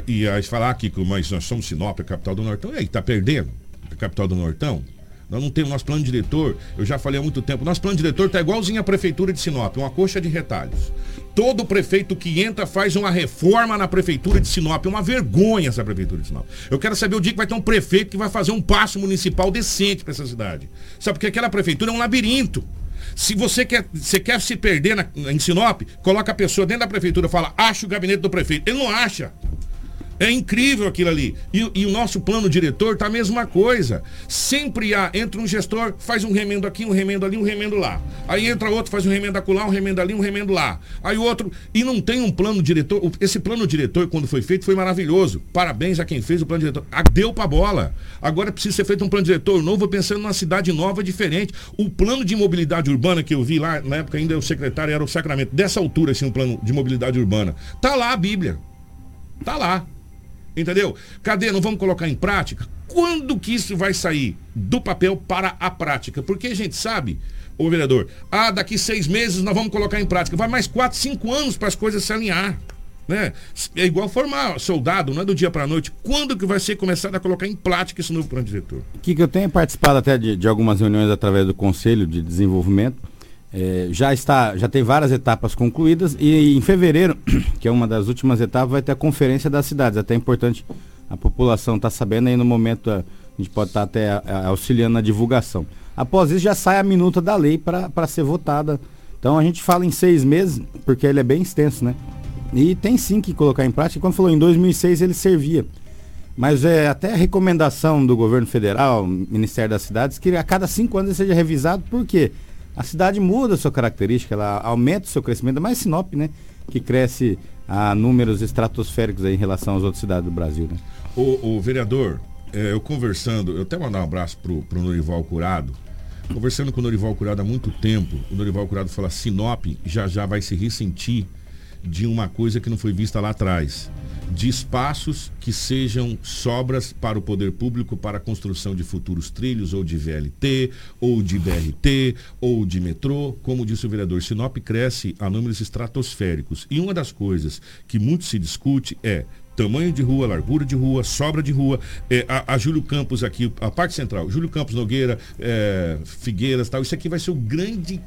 E aí falar aqui que mas nós somos Sinop, a capital do Nortão, e aí, tá perdendo? A capital do Nortão? Nós não temos nosso plano diretor, eu já falei há muito tempo, nosso plano diretor está igualzinho à prefeitura de Sinop, uma coxa de retalhos. Todo prefeito que entra faz uma reforma na prefeitura de Sinop. É uma vergonha essa prefeitura de Sinop. Eu quero saber o dia que vai ter um prefeito que vai fazer um passo municipal decente para essa cidade. Sabe porque aquela prefeitura é um labirinto. Se você quer, você quer se perder na, em Sinop, coloca a pessoa dentro da prefeitura e fala, acha o gabinete do prefeito. Ele não acha. É incrível aquilo ali. E, e, o nosso plano diretor tá a mesma coisa. Sempre há, entra um gestor, faz um remendo aqui, um remendo ali, um remendo lá. Aí entra outro, faz um remendo acolá, um remendo ali, um remendo lá. Aí outro, e não tem um plano diretor. Esse plano diretor, quando foi feito, foi maravilhoso. Parabéns a quem fez o plano diretor. Deu pra bola. Agora precisa ser feito um plano diretor novo, pensando numa cidade nova, diferente. O plano de mobilidade urbana que eu vi lá, na época ainda o secretário era o Sacramento, dessa altura, assim, um plano de mobilidade urbana. Tá lá a Bíblia. Tá lá. Entendeu? Cadê? Não vamos colocar em prática? Quando que isso vai sair do papel para a prática? Porque a gente sabe, ô vereador, ah, daqui seis meses nós vamos colocar em prática. Vai mais quatro, cinco anos para as coisas se alinhar. Né? É igual formar soldado, não é do dia para a noite. Quando que vai ser começado a colocar em prática esse novo plano diretor? Que, que eu tenho participado até de, de algumas reuniões através do Conselho de Desenvolvimento. É, já está, já tem várias etapas concluídas e em fevereiro, [CLEARS THROAT] que é uma das últimas etapas, vai ter a conferência das cidades. Até é importante a população estar tá sabendo aí no momento a, a gente pode estar tá até a, a, auxiliando na divulgação. Após isso já sai a minuta da lei para ser votada. Então a gente fala em seis meses, porque ele é bem extenso, né? E tem sim que colocar em prática. Quando falou em 2006 ele servia. Mas é até a recomendação do governo federal, Ministério das Cidades, que a cada cinco anos ele seja revisado, porque a cidade muda a sua característica, ela aumenta o seu crescimento, mais Sinop, né? Que cresce a números estratosféricos em relação às outras cidades do Brasil. Né? O, o vereador, é, eu conversando, eu até mandar um abraço pro, pro Norival Curado. Conversando com o Norival Curado há muito tempo, o Norival Curado fala: Sinop já já vai se ressentir de uma coisa que não foi vista lá atrás, de espaços que sejam sobras para o poder público para a construção de futuros trilhos, ou de VLT, ou de BRT, ou de metrô. Como disse o vereador, Sinop cresce a números estratosféricos. E uma das coisas que muito se discute é tamanho de rua, largura de rua, sobra de rua. É, a, a, Júlio Campos aqui, a parte central, Júlio Campos Nogueira, é, Figueiras tal, isso aqui vai ser o grande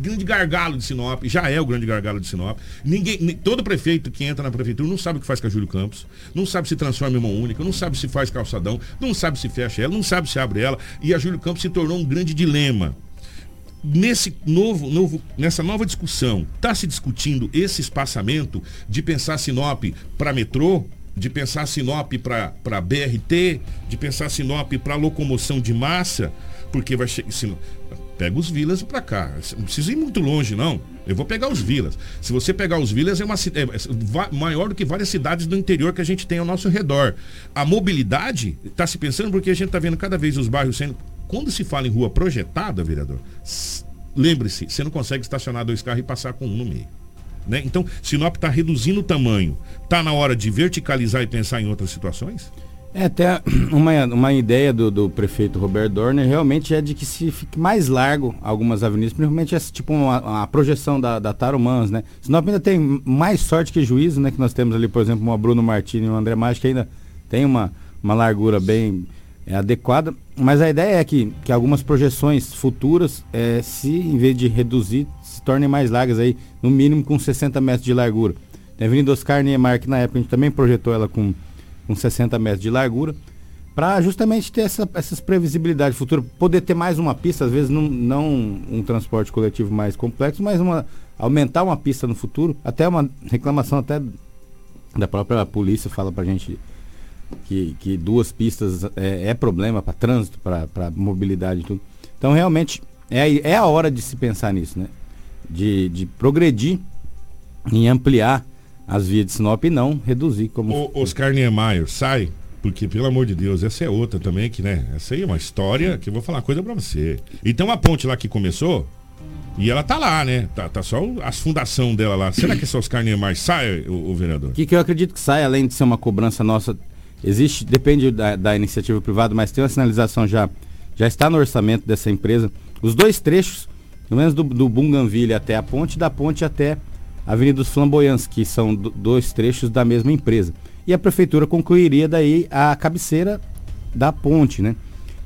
grande gargalo de Sinop, já é o grande gargalo de Sinop. Ninguém, todo prefeito que entra na prefeitura não sabe o que faz com a Júlio Campos, não sabe se transforma em mão única, não sabe se faz calçadão, não sabe se fecha ela, não sabe se abre ela. E a Júlio Campos se tornou um grande dilema. Nesse novo, novo, nessa nova discussão, está se discutindo esse espaçamento de pensar Sinop para metrô, de pensar Sinop para BRT, de pensar Sinop para locomoção de massa, porque vai chegar. Pega os vilas para cá. Não precisa ir muito longe, não. Eu vou pegar os vilas. Se você pegar os vilas, é uma é, é maior do que várias cidades do interior que a gente tem ao nosso redor. A mobilidade, está se pensando, porque a gente está vendo cada vez os bairros sendo. Quando se fala em rua projetada, vereador, lembre-se, você não consegue estacionar dois carros e passar com um no meio. Né? Então, Sinop está reduzindo o tamanho. Está na hora de verticalizar e pensar em outras situações? É, até uma, uma ideia do, do prefeito Roberto Dorner realmente é de que se fique mais largo algumas avenidas, principalmente essa, tipo uma, a projeção da, da Tarumãs, né? Sinop ainda tem mais sorte que juízo, né? Que nós temos ali, por exemplo, uma Bruno Martini e um André Maggi que ainda tem uma, uma largura bem é, adequada. Mas a ideia é que, que algumas projeções futuras, é, se em vez de reduzir, se tornem mais largas aí, no mínimo com 60 metros de largura. Tem a Avenida Oscar Niemeyer, que na época a gente também projetou ela com com 60 metros de largura, para justamente ter essa, essas previsibilidades futuras, poder ter mais uma pista, às vezes não, não um transporte coletivo mais complexo, mas uma, aumentar uma pista no futuro, até uma reclamação até da própria polícia fala para gente que, que duas pistas é, é problema para trânsito, para mobilidade e tudo. Então realmente é, é a hora de se pensar nisso, né? De, de progredir em ampliar as vias de Sinop não reduzir como. O Oscar Niemeyer sai, porque pelo amor de Deus, essa é outra também, que né? Essa aí é uma história que eu vou falar uma coisa pra você. E tem uma ponte lá que começou. E ela tá lá, né? Tá, tá só as fundação dela lá. Será que esse Oscar Niemeyer sai, o, o vereador? O que, que eu acredito que sai, além de ser uma cobrança nossa, existe, depende da, da iniciativa privada, mas tem uma sinalização já, já está no orçamento dessa empresa. Os dois trechos, pelo menos do, do Bunganville até a ponte, da ponte até Avenida dos Flamboyantes, que são dois trechos da mesma empresa. E a prefeitura concluiria daí a cabeceira da ponte, né?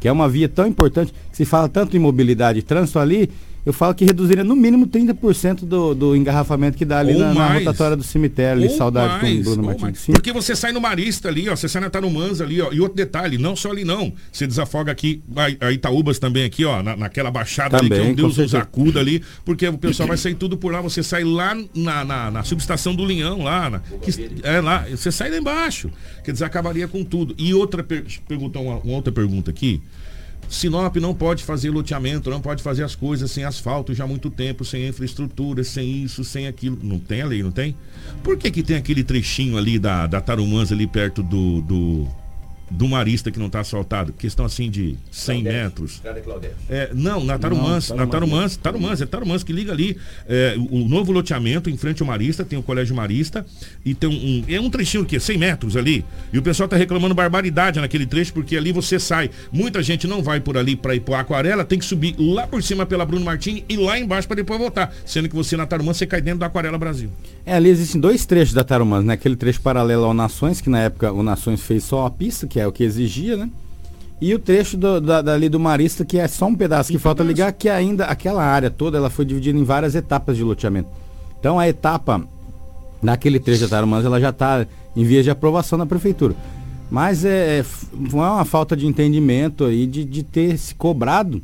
Que é uma via tão importante, que se fala tanto em mobilidade e trânsito ali, eu falo que reduziria no mínimo 30% do, do engarrafamento que dá ali na, na, rotatória do cemitério, ali, saudade mais, com o Bruno Martins. Porque você sai no Marista ali, ó, você sai na Tarumãs ali, ó, e outro detalhe, não só ali não, você desafoga aqui, a, a Itaúbas também aqui, ó, na, naquela baixada também, ali, que é um Deus nos acuda ali, porque o pessoal vai sair tudo por lá, você sai lá na, na, na subestação do Linhão, lá, na, que, é lá, você sai lá embaixo, quer dizer, acabaria com tudo. E outra per pergunta, uma, uma outra pergunta aqui, Sinop não pode fazer loteamento, não pode fazer as coisas sem asfalto já há muito tempo, sem infraestrutura, sem isso, sem aquilo. Não tem a lei, não tem? Por que, que tem aquele trechinho ali da, da Tarumãs ali perto do, do do Marista que não está asfaltado, questão assim de 100 Claudete. metros. É, não, na Tarumãs, na Tarumãs, Tarumãs, é Tarumãs que liga ali. É, o, o, novo loteamento em frente ao Marista, tem o Colégio Marista, e tem um, é um trechinho que 100 metros ali, e o pessoal está reclamando barbaridade naquele trecho, porque ali você sai. Muita gente não vai por ali para ir para Aquarela, tem que subir lá por cima pela Bruno Martins e lá embaixo para depois voltar, sendo que você na Tarumãs você cai dentro da Aquarela Brasil. É, ali existem dois trechos da Tarumãs, né? Aquele trecho paralelo ao Nações, que na época o Nações fez só a pista, que é o que exigia, né? E o trecho do, da, dali do Marista, que é só um pedaço que falta ligar, que ainda aquela área toda ela foi dividida em várias etapas de loteamento. Então a etapa naquele trecho da Tarumãs ela já está em vias de aprovação na prefeitura. Mas é, é, é uma falta de entendimento aí de, de ter se cobrado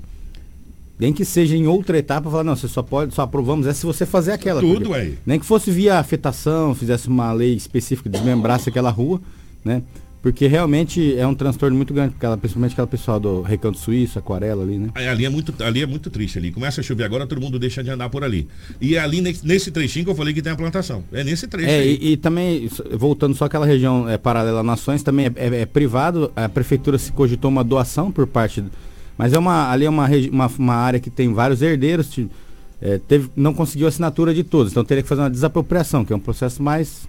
nem que seja em outra etapa, falar, não, você só pode, só aprovamos é se você fazer aquela. Tudo aí. Nem que fosse via afetação, fizesse uma lei específica, desmembrasse aquela rua, né? Porque realmente é um transtorno muito grande, aquela, principalmente aquela pessoal do Recanto Suíço, Aquarela ali, né? Ali é, muito, ali é muito triste ali. Começa a chover agora, todo mundo deixa de andar por ali. E é ali nesse trechinho que eu falei que tem a plantação. É nesse trecho. É, e, e, também, voltando só àquela região é, paralela a Nações, também é, é, é, privado, a prefeitura se cogitou uma doação por parte. Mas é uma, ali é uma, uma, uma área que tem vários herdeiros. É, teve, não conseguiu assinatura de todos, então teria que fazer uma desapropriação, que é um processo mais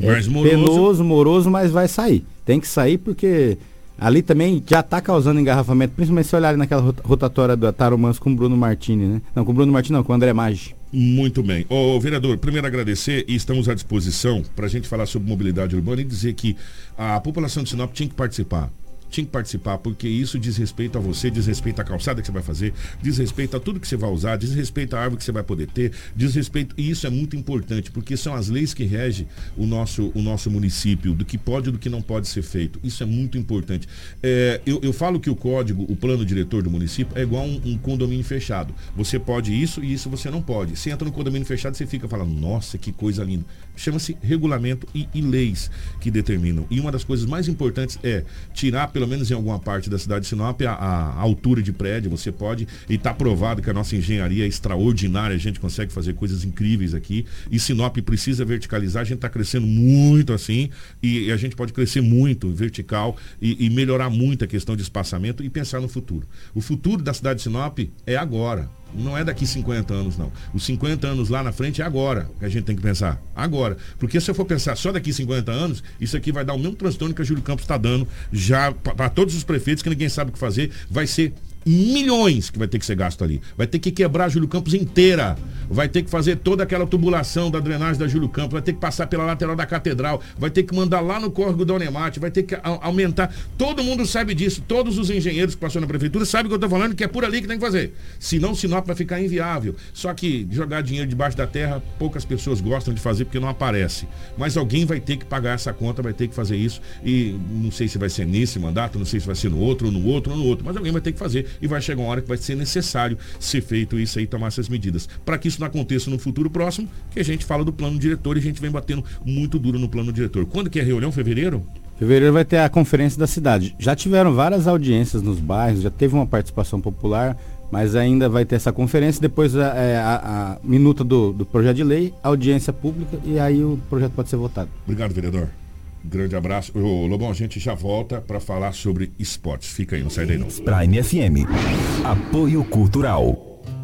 mais moroso. penoso, moroso, mas vai sair. Tem que sair porque ali também já está causando engarrafamento, principalmente se olharem naquela rotatória do Tarumãs com o Bruno Martini, né? Não, com o Bruno Martini não, com o André Maggi. Muito bem. Ô, vereador, primeiro agradecer e estamos à disposição para a gente falar sobre mobilidade urbana e dizer que a população de Sinop tinha que participar tinha que participar, porque isso diz respeito a você, diz respeito à calçada que você vai fazer, diz respeito a tudo que você vai usar, diz respeito à árvore que você vai poder ter, diz respeito. E isso é muito importante, porque são as leis que regem o nosso, o nosso município, do que pode e do que não pode ser feito. Isso é muito importante. É, eu, eu falo que o código, o plano diretor do município, é igual um, um condomínio fechado. Você pode isso e isso você não pode. Você entra no condomínio fechado, você fica falando, nossa, que coisa linda. Chama-se regulamento e, e leis que determinam. E uma das coisas mais importantes é tirar pelo menos em alguma parte da cidade de Sinop, a, a altura de prédio, você pode, e está provado que a nossa engenharia é extraordinária, a gente consegue fazer coisas incríveis aqui, e Sinop precisa verticalizar, a gente está crescendo muito assim, e, e, a gente pode crescer muito vertical e, e melhorar muito a questão de espaçamento e pensar no futuro. O futuro da cidade de Sinop é agora. Não é daqui 50 anos, não. Os 50 anos lá na frente é agora que a gente tem que pensar. Agora. Porque se eu for pensar só daqui 50 anos, isso aqui vai dar o mesmo transtorno que a Júlio Campos está dando já para todos os prefeitos que ninguém sabe o que fazer. Vai ser milhões que vai ter que ser gasto ali. Vai ter que quebrar a Júlio Campos inteira. Vai ter que fazer toda aquela tubulação da drenagem da Júlio Campos. Vai ter que passar pela lateral da catedral. Vai ter que mandar lá no córrego da Unemate. Vai ter que aumentar. Todo mundo sabe disso. Todos os engenheiros que passam na prefeitura sabem que eu estou falando, que é por ali que tem que fazer. Senão Sinop vai ficar inviável. Só que jogar dinheiro debaixo da terra, poucas pessoas gostam de fazer porque não aparece. Mas alguém vai ter que pagar essa conta, vai ter que fazer isso. E não sei se vai ser nesse mandato, não sei se vai ser no outro, ou no outro, ou no outro. Mas alguém vai ter que fazer e vai chegar uma hora que vai ser necessário ser feito isso aí, tomar essas medidas. Para que isso não aconteça no futuro próximo, que a gente fala do plano diretor e a gente vem batendo muito duro no plano diretor. Quando que é a reunião? Fevereiro? Fevereiro vai ter a conferência da cidade. Já tiveram várias audiências nos bairros, já teve uma participação popular, mas ainda vai ter essa conferência, depois a, é, a, a minuta do, do projeto de lei, audiência pública e aí o projeto pode ser votado. Obrigado, vereador. Grande abraço. Ô, Lobão, a gente já volta para falar sobre esportes. Fica aí, não sai daí não. Prime FM. Apoio Cultural.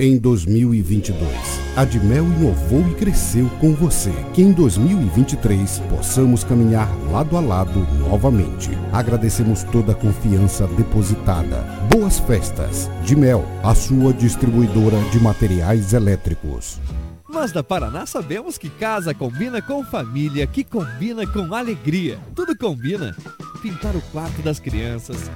Em 2022, a Dimel inovou e cresceu com você. Que em 2023 possamos caminhar lado a lado novamente. Agradecemos toda a confiança depositada. Boas festas. Dimel, a sua distribuidora de materiais elétricos. Nós da Paraná sabemos que casa combina com família, que combina com alegria. Tudo combina. Pintar o quarto das crianças,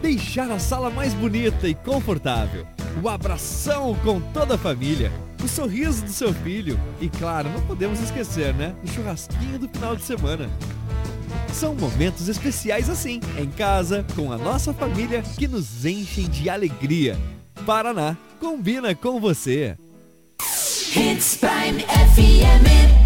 deixar a sala mais bonita e confortável o abração com toda a família, o sorriso do seu filho e, claro, não podemos esquecer, né? O churrasquinho do final de semana. São momentos especiais assim, em casa, com a nossa família, que nos enchem de alegria. Paraná, combina com você. Hits Prime FM.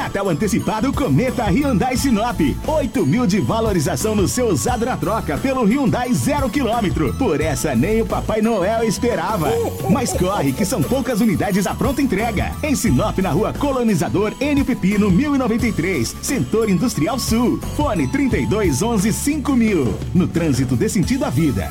Natal antecipado Cometa Hyundai Sinop. 8 mil de valorização no seu usado na troca pelo Hyundai zero quilômetro. Por essa nem o Papai Noel esperava. Mas corre que são poucas unidades à pronta entrega. Em Sinop, na rua Colonizador N Pepino 1093, Setor Industrial Sul. Fone 32 11 5 mil. No trânsito dê sentido à vida.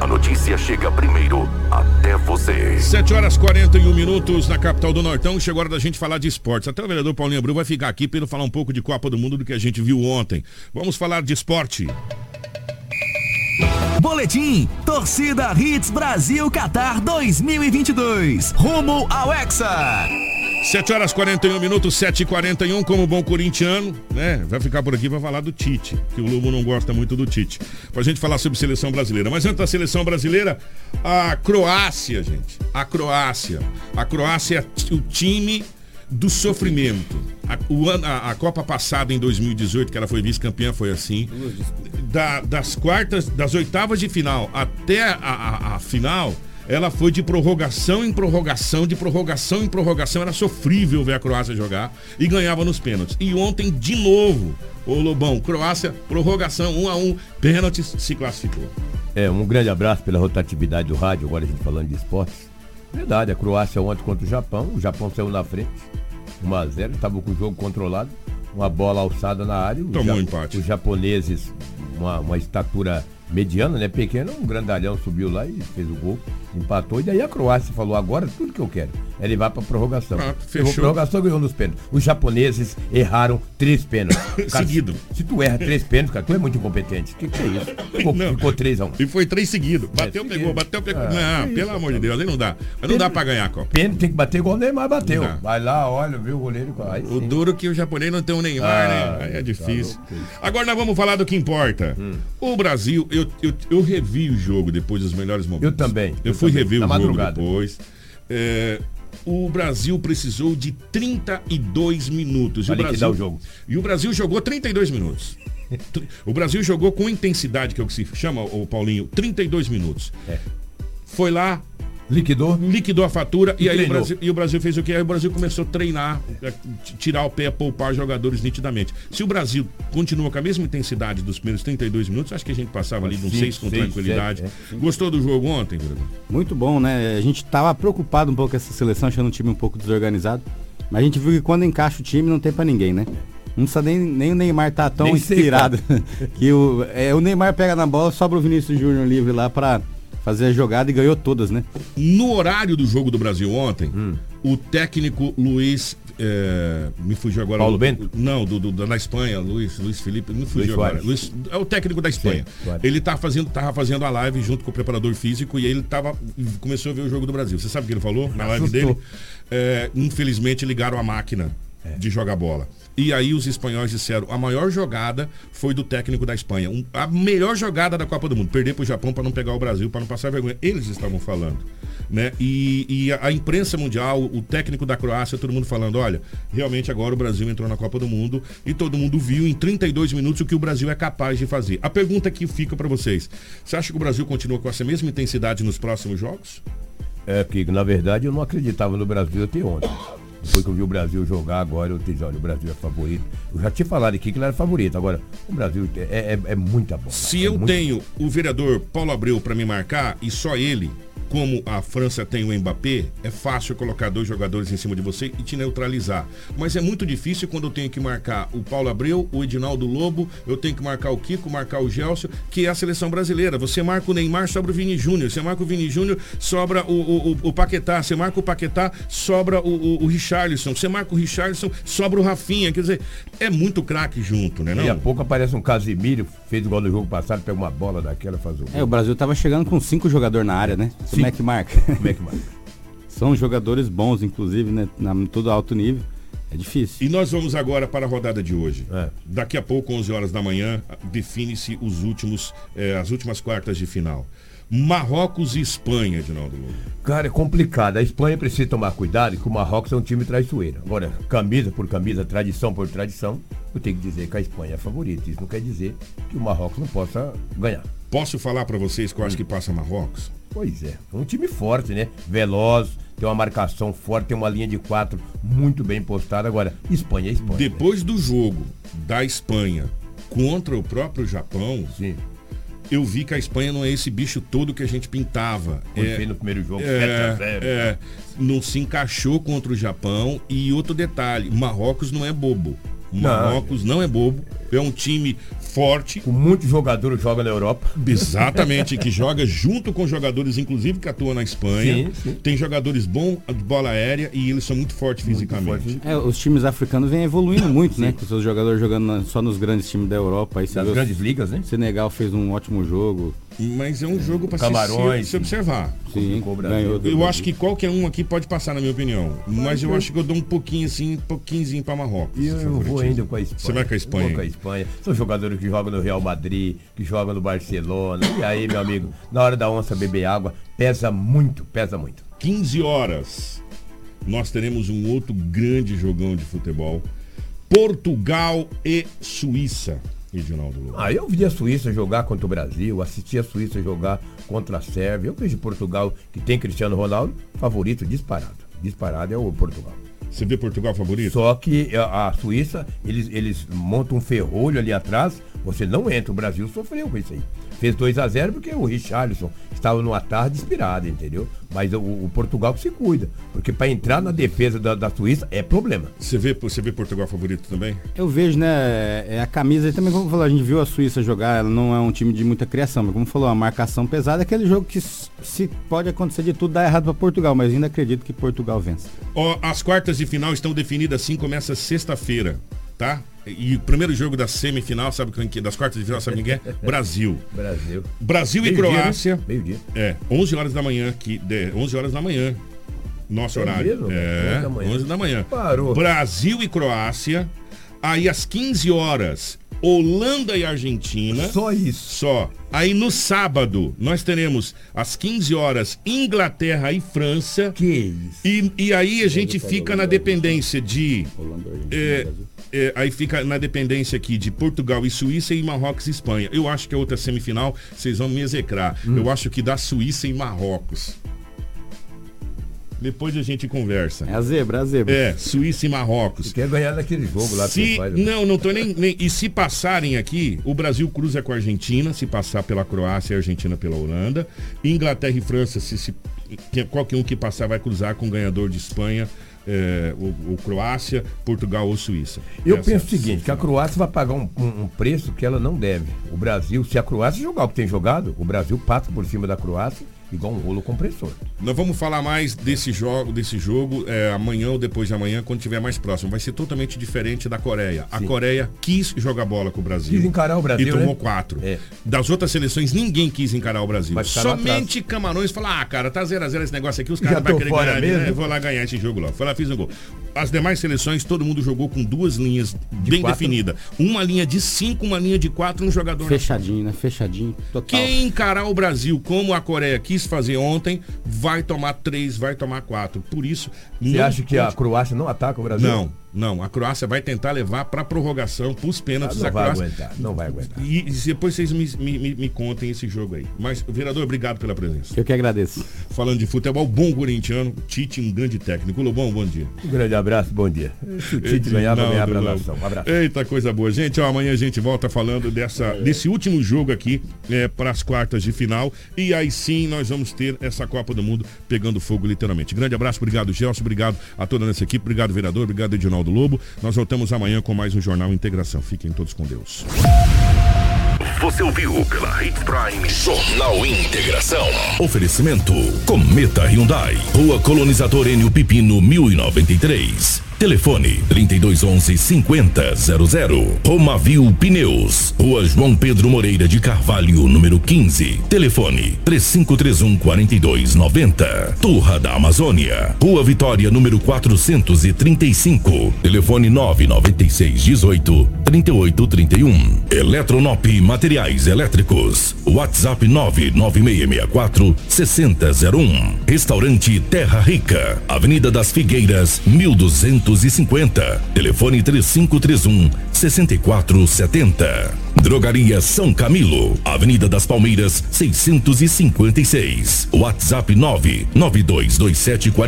a notícia chega primeiro até você. 7 horas 41 minutos na capital do Nortão. Chegou a hora da gente falar de esportes. Até o vereador Paulinho Abreu vai ficar aqui para falar um pouco de Copa do Mundo do que a gente viu ontem. Vamos falar de esporte. Boletim Torcida Hits Brasil Qatar 2022. Rumo ao Hexa. 7 horas 41 minutos, 7 e 41 como bom corintiano, né? Vai ficar por aqui para falar do Tite, que o Lobo não gosta muito do Tite. Pra gente falar sobre seleção brasileira. Mas antes da seleção brasileira, a Croácia, gente. A Croácia. A Croácia é o time do sofrimento. A, o, a, a, Copa passada em 2018, que ela foi vice-campeã, foi assim. Da, das quartas, das oitavas de final até a, a, a final, ela foi de prorrogação em prorrogação, de prorrogação em prorrogação. Era sofrível ver a Croácia jogar e ganhava nos pênaltis. E ontem, de novo, o Lobão, Croácia, prorrogação, um a um, pênaltis, se classificou. É, um grande abraço pela rotatividade do rádio, agora a gente falando de esportes. Verdade, a Croácia ontem contra o Japão, o Japão saiu na frente, 1 a 0 estava com o jogo controlado, uma bola alçada na área. Tomou um empate. Os japoneses, uma, uma estatura mediano, né? Pequeno, um grandalhão subiu lá e fez o gol, empatou. E daí a Croácia falou: agora tudo que eu quero é levar para prorrogação. Pronto, fechou. prorrogação ganhou nos pênaltis. Os japoneses erraram três pênaltis. [COUGHS] Seguido. Se tu erra três pênaltis, cara, tu é muito incompetente. O que, que é isso? Ficou, ficou três a um. E foi três seguidos. É, bateu, é, pegou, bateu, pegou. Ah, não, pelo amor de Deus, aí não dá. Mas não dá para ganhar, Copa. Pênalti tem que bater igual o Neymar bateu. Vai lá, olha, viu o goleiro. Aí, o duro que o japonês não tem o Neymar, né? ah, né? Aí é difícil. Tá Agora nós vamos falar do que importa. Hum. O Brasil, eu, eu, eu revi o jogo depois dos melhores momentos. Eu também. Eu, eu fui também. rever Na o jogo madrugada. depois. É, o Brasil precisou de 32 minutos. E o, Brasil, o jogo. e o Brasil jogou 32 minutos. [LAUGHS] o Brasil jogou com intensidade, que é o que se chama, o Paulinho, 32 minutos. É. Foi lá, Liquidou? Liquidou a fatura e, e aí o Brasil, e o Brasil fez o quê? Aí o Brasil começou a treinar, a tirar o pé, a poupar jogadores nitidamente. Se o Brasil continua com a mesma intensidade dos primeiros 32 minutos, acho que a gente passava ali de um 6 com tranquilidade. É, é, Gostou do jogo ontem, Bruno? Muito bom, né? A gente tava preocupado um pouco com essa seleção, achando um time um pouco desorganizado. Mas a gente viu que quando encaixa o time não tem para ninguém, né? Não precisa nem, nem o Neymar tá tão nem inspirado. [LAUGHS] que o, é, o Neymar pega na bola, sobra o Vinícius Júnior livre lá para fazer a jogada e ganhou todas, né? No horário do jogo do Brasil ontem, hum. o técnico Luiz. É, me fugiu agora. Paulo Bento? Não, do, do, da Espanha, Luiz, Luiz Felipe, me fugiu Luiz agora. Luiz, é o técnico da Espanha. Sim, ele tá fazendo, tava fazendo a live junto com o preparador físico e ele tava, começou a ver o jogo do Brasil. Você sabe o que ele falou na live dele? É, infelizmente ligaram a máquina é. de jogar bola. E aí os espanhóis disseram, a maior jogada foi do técnico da Espanha. Um, a melhor jogada da Copa do Mundo. Perder para o Japão para não pegar o Brasil, para não passar vergonha. Eles estavam falando. Né? E, e a, a, imprensa mundial, o técnico da Croácia, todo mundo falando, olha, realmente agora o Brasil entrou na Copa do Mundo e todo mundo viu em 32 minutos o que o Brasil é capaz de fazer. A pergunta que fica para vocês, você acha que o Brasil continua com essa mesma intensidade nos próximos jogos? É que, na verdade, eu não acreditava no Brasil até ontem. Depois que eu vi o Brasil jogar agora, eu disse, olha, o Brasil é favorito. Eu já tinha falado aqui que ele era favorito. Agora, o Brasil é, é, é muita bola. Se é eu tenho o vereador Paulo Abreu para me marcar e só ele, como a França tem o Mbappé, é fácil colocar dois jogadores em cima de você e te neutralizar. Mas é muito difícil quando eu tenho que marcar o Paulo Abreu, o Edinaldo Lobo, eu tenho que marcar o Kiko, marcar o Gelson, que é a seleção brasileira. Você marca o Neymar, sobra o Vini Júnior. Você marca o Vini Júnior, sobra o, o, o, o Paquetá. Você marca o Paquetá, sobra o, o, o Richarlison. Você marca o Richarlison, sobra o Rafinha. Quer dizer, é muito craque junto, né? Daqui a pouco aparece um Casimiro, fez igual no jogo passado, pega uma bola daquela, faz o gol. É, o Brasil tava chegando com cinco jogadores na área, né? Sim. Como é que marca? [LAUGHS] Como é que marca? São jogadores bons, inclusive, né? Na, todo alto nível. É difícil. E nós vamos agora para a rodada de hoje. É. Daqui a pouco, 11 horas da manhã, define-se os últimos, eh, as últimas quartas de final. Marrocos e Espanha, Edinaldo Lobo. Cara, é complicado. A Espanha precisa tomar cuidado, que o Marrocos é um time traiçoeiro. Agora, camisa por camisa, tradição por tradição, eu tenho que dizer que a Espanha é favorita. Isso não quer dizer que o Marrocos não possa ganhar. Posso falar para vocês que eu acho que passa Marrocos? Pois é, um time forte, né? Veloz, tem uma marcação forte, tem uma linha de quatro muito bem postada. Agora, Espanha é Espanha. Depois né? do jogo da Espanha contra o próprio Japão, Sim. eu vi que a Espanha não é esse bicho todo que a gente pintava. Foi é, no primeiro jogo, é, 0, é, não se encaixou contra o Japão. E outro detalhe, Marrocos não é bobo. Marrocos não, não é bobo. É um time forte. Com muitos jogadores joga na Europa. Exatamente, que joga junto com jogadores, inclusive, que atuam na Espanha. Sim, sim. Tem jogadores bons de bola aérea e eles são muito fortes muito fisicamente. Forte. É, os times africanos vêm evoluindo muito, né? Com seus jogadores jogando só nos grandes times da Europa. Aí das grandes ligas, né? Senegal fez um ótimo jogo. Mas é um jogo para se, se, observar. Sim, ganhou. Eu acho que qualquer um aqui pode passar, na minha opinião. Mas eu acho que eu dou um pouquinho assim, um pouquinho para Marrocos. E eu, eu vou ainda com a Espanha. Você vai com a Espanha? Eu vou com a Espanha. São jogadores que jogam no Real Madrid, que jogam no Barcelona. E aí, meu amigo, na hora da onça beber água, pesa muito, pesa muito. 15 horas. Nós teremos um outro grande jogão de futebol. Portugal e Suíça. Reginaldo Lobo? Ah, eu vi a Suíça jogar contra o Brasil, assisti a Suíça jogar contra a Sérvia. Eu vejo Portugal, que tem Cristiano Ronaldo, favorito disparado. Disparado é o Portugal. Você vê Portugal favorito? Só que a, a Suíça, eles, eles montam um ferrolho ali atrás, você não entra. O Brasil sofreu com isso aí. Fez 2 a 0 porque o Richarlison estava numa tarde inspirada, entendeu? Mas o, o Portugal se cuida. Porque para entrar na defesa da, da, Suíça é problema. Você vê, você vê Portugal favorito também? Eu vejo, né? É a camisa também, como falou, a gente viu a Suíça jogar, ela não é um time de muita criação, mas como falou, a marcação pesada é aquele jogo que se pode acontecer de tudo dar errado para Portugal, mas ainda acredito que Portugal vence. Ó, as quartas de final estão definidas assim, começa sexta-feira, tá? E o primeiro jogo da semifinal, sabe quem que das quartas de final, sabe quem é? [LAUGHS] Brasil. Brasil. Brasil e Croácia. Dia, né? Meio dia. É, 11 horas da manhã aqui, 11 horas da manhã. Nosso é horário. Mesmo? É, 11 da manhã. Parou. Brasil e Croácia. Aí às 15 horas, Holanda e Argentina. Só isso. Só. Aí no sábado, nós teremos às 15 horas Inglaterra e França. Que isso. E, e aí a gente fica na dependência de. Holanda, Argentina, é, é, aí fica na dependência aqui de Portugal e Suíça e Marrocos e Espanha. Eu acho que a outra semifinal, vocês vão me execrar. Hum. Eu acho que dá Suíça e Marrocos. Depois a gente conversa. É a zebra, é a zebra. É, Suíça e Marrocos. Quer ganhar naquele jogo lá. Se, faz, né? não, não tô nem, nem, E se passarem aqui, o Brasil cruza com a Argentina, se passar pela Croácia e a Argentina pela Holanda. Inglaterra e França, se, se qualquer um que passar vai cruzar com o ganhador de Espanha é, o, o, Croácia, Portugal ou Suíça. Eu Essa penso o seguinte, que a Croácia vai pagar um, um, um, preço que ela não deve. O Brasil, se a Croácia jogar o que tem jogado, o Brasil passa por cima da Croácia igual um rolo compressor. Nós vamos falar mais desse jogo, desse jogo é, amanhã ou depois de amanhã, quando estiver mais próximo. Vai ser totalmente diferente da Coreia. Sim. A Coreia quis jogar bola com o Brasil. Quis encarar o Brasil. E tomou né? quatro. É. Das outras seleções, ninguém quis encarar o Brasil. Somente Camarões falou: ah, cara, tá 0 a 0 esse negócio aqui, os caras vão querer ganhar. Mesmo? Né? Vou lá ganhar esse jogo lá. Foi lá, fiz um gol. As demais seleções, todo mundo jogou com duas linhas de bem definidas. Uma linha de cinco, uma linha de quatro, um jogador. Fechadinho, né? Fechadinho. Total. Quem encarar o Brasil como a Coreia quis fazer ontem, vai tomar três, vai tomar quatro. Por isso. Você acha que pode... a Croácia não ataca o Brasil? Não. Não, a Croácia vai tentar levar para prorrogação, para os pênaltis. Ah, não vai Croácia... aguentar, não vai aguentar. E, e depois vocês me, me, me, contem esse jogo aí. Mas, vereador, obrigado pela presença. Eu que agradeço. Falando de futebol, bom corintiano, Tite, um grande técnico. Lobão, bom dia. Um grande abraço, bom dia. Se o Tite ganhar, vai ganhar pra nação. Um abraço. Eita, coisa boa. Gente, ó, amanhã a gente volta falando dessa, desse último jogo aqui é, para as quartas de final. E aí sim nós vamos ter essa Copa do Mundo pegando fogo literalmente. Grande abraço, obrigado, Gelson, obrigado a toda essa equipe, obrigado, vereador, obrigado, Edinaldo Lobo. Nós voltamos amanhã com mais um Jornal Integração. Fiquem todos com Deus. Você ouviu pela Hits Prime Jornal Integração. Oferecimento Cometa Hyundai. Rua Colonizador Enio Pipino 1093. Telefone 3211 5000. Romavil Pneus. Rua João Pedro Moreira de Carvalho, número 15. Telefone 3531 4290. Turra da Amazônia. Rua Vitória, número 435. Telefone 996 18 3831. Eletronop Materiais Elétricos. WhatsApp 99664 6001. Restaurante Terra Rica. Avenida das Figueiras, 1200 250. Telefone 3531 6470. Drogaria São Camilo, Avenida das Palmeiras, 656. WhatsApp 99227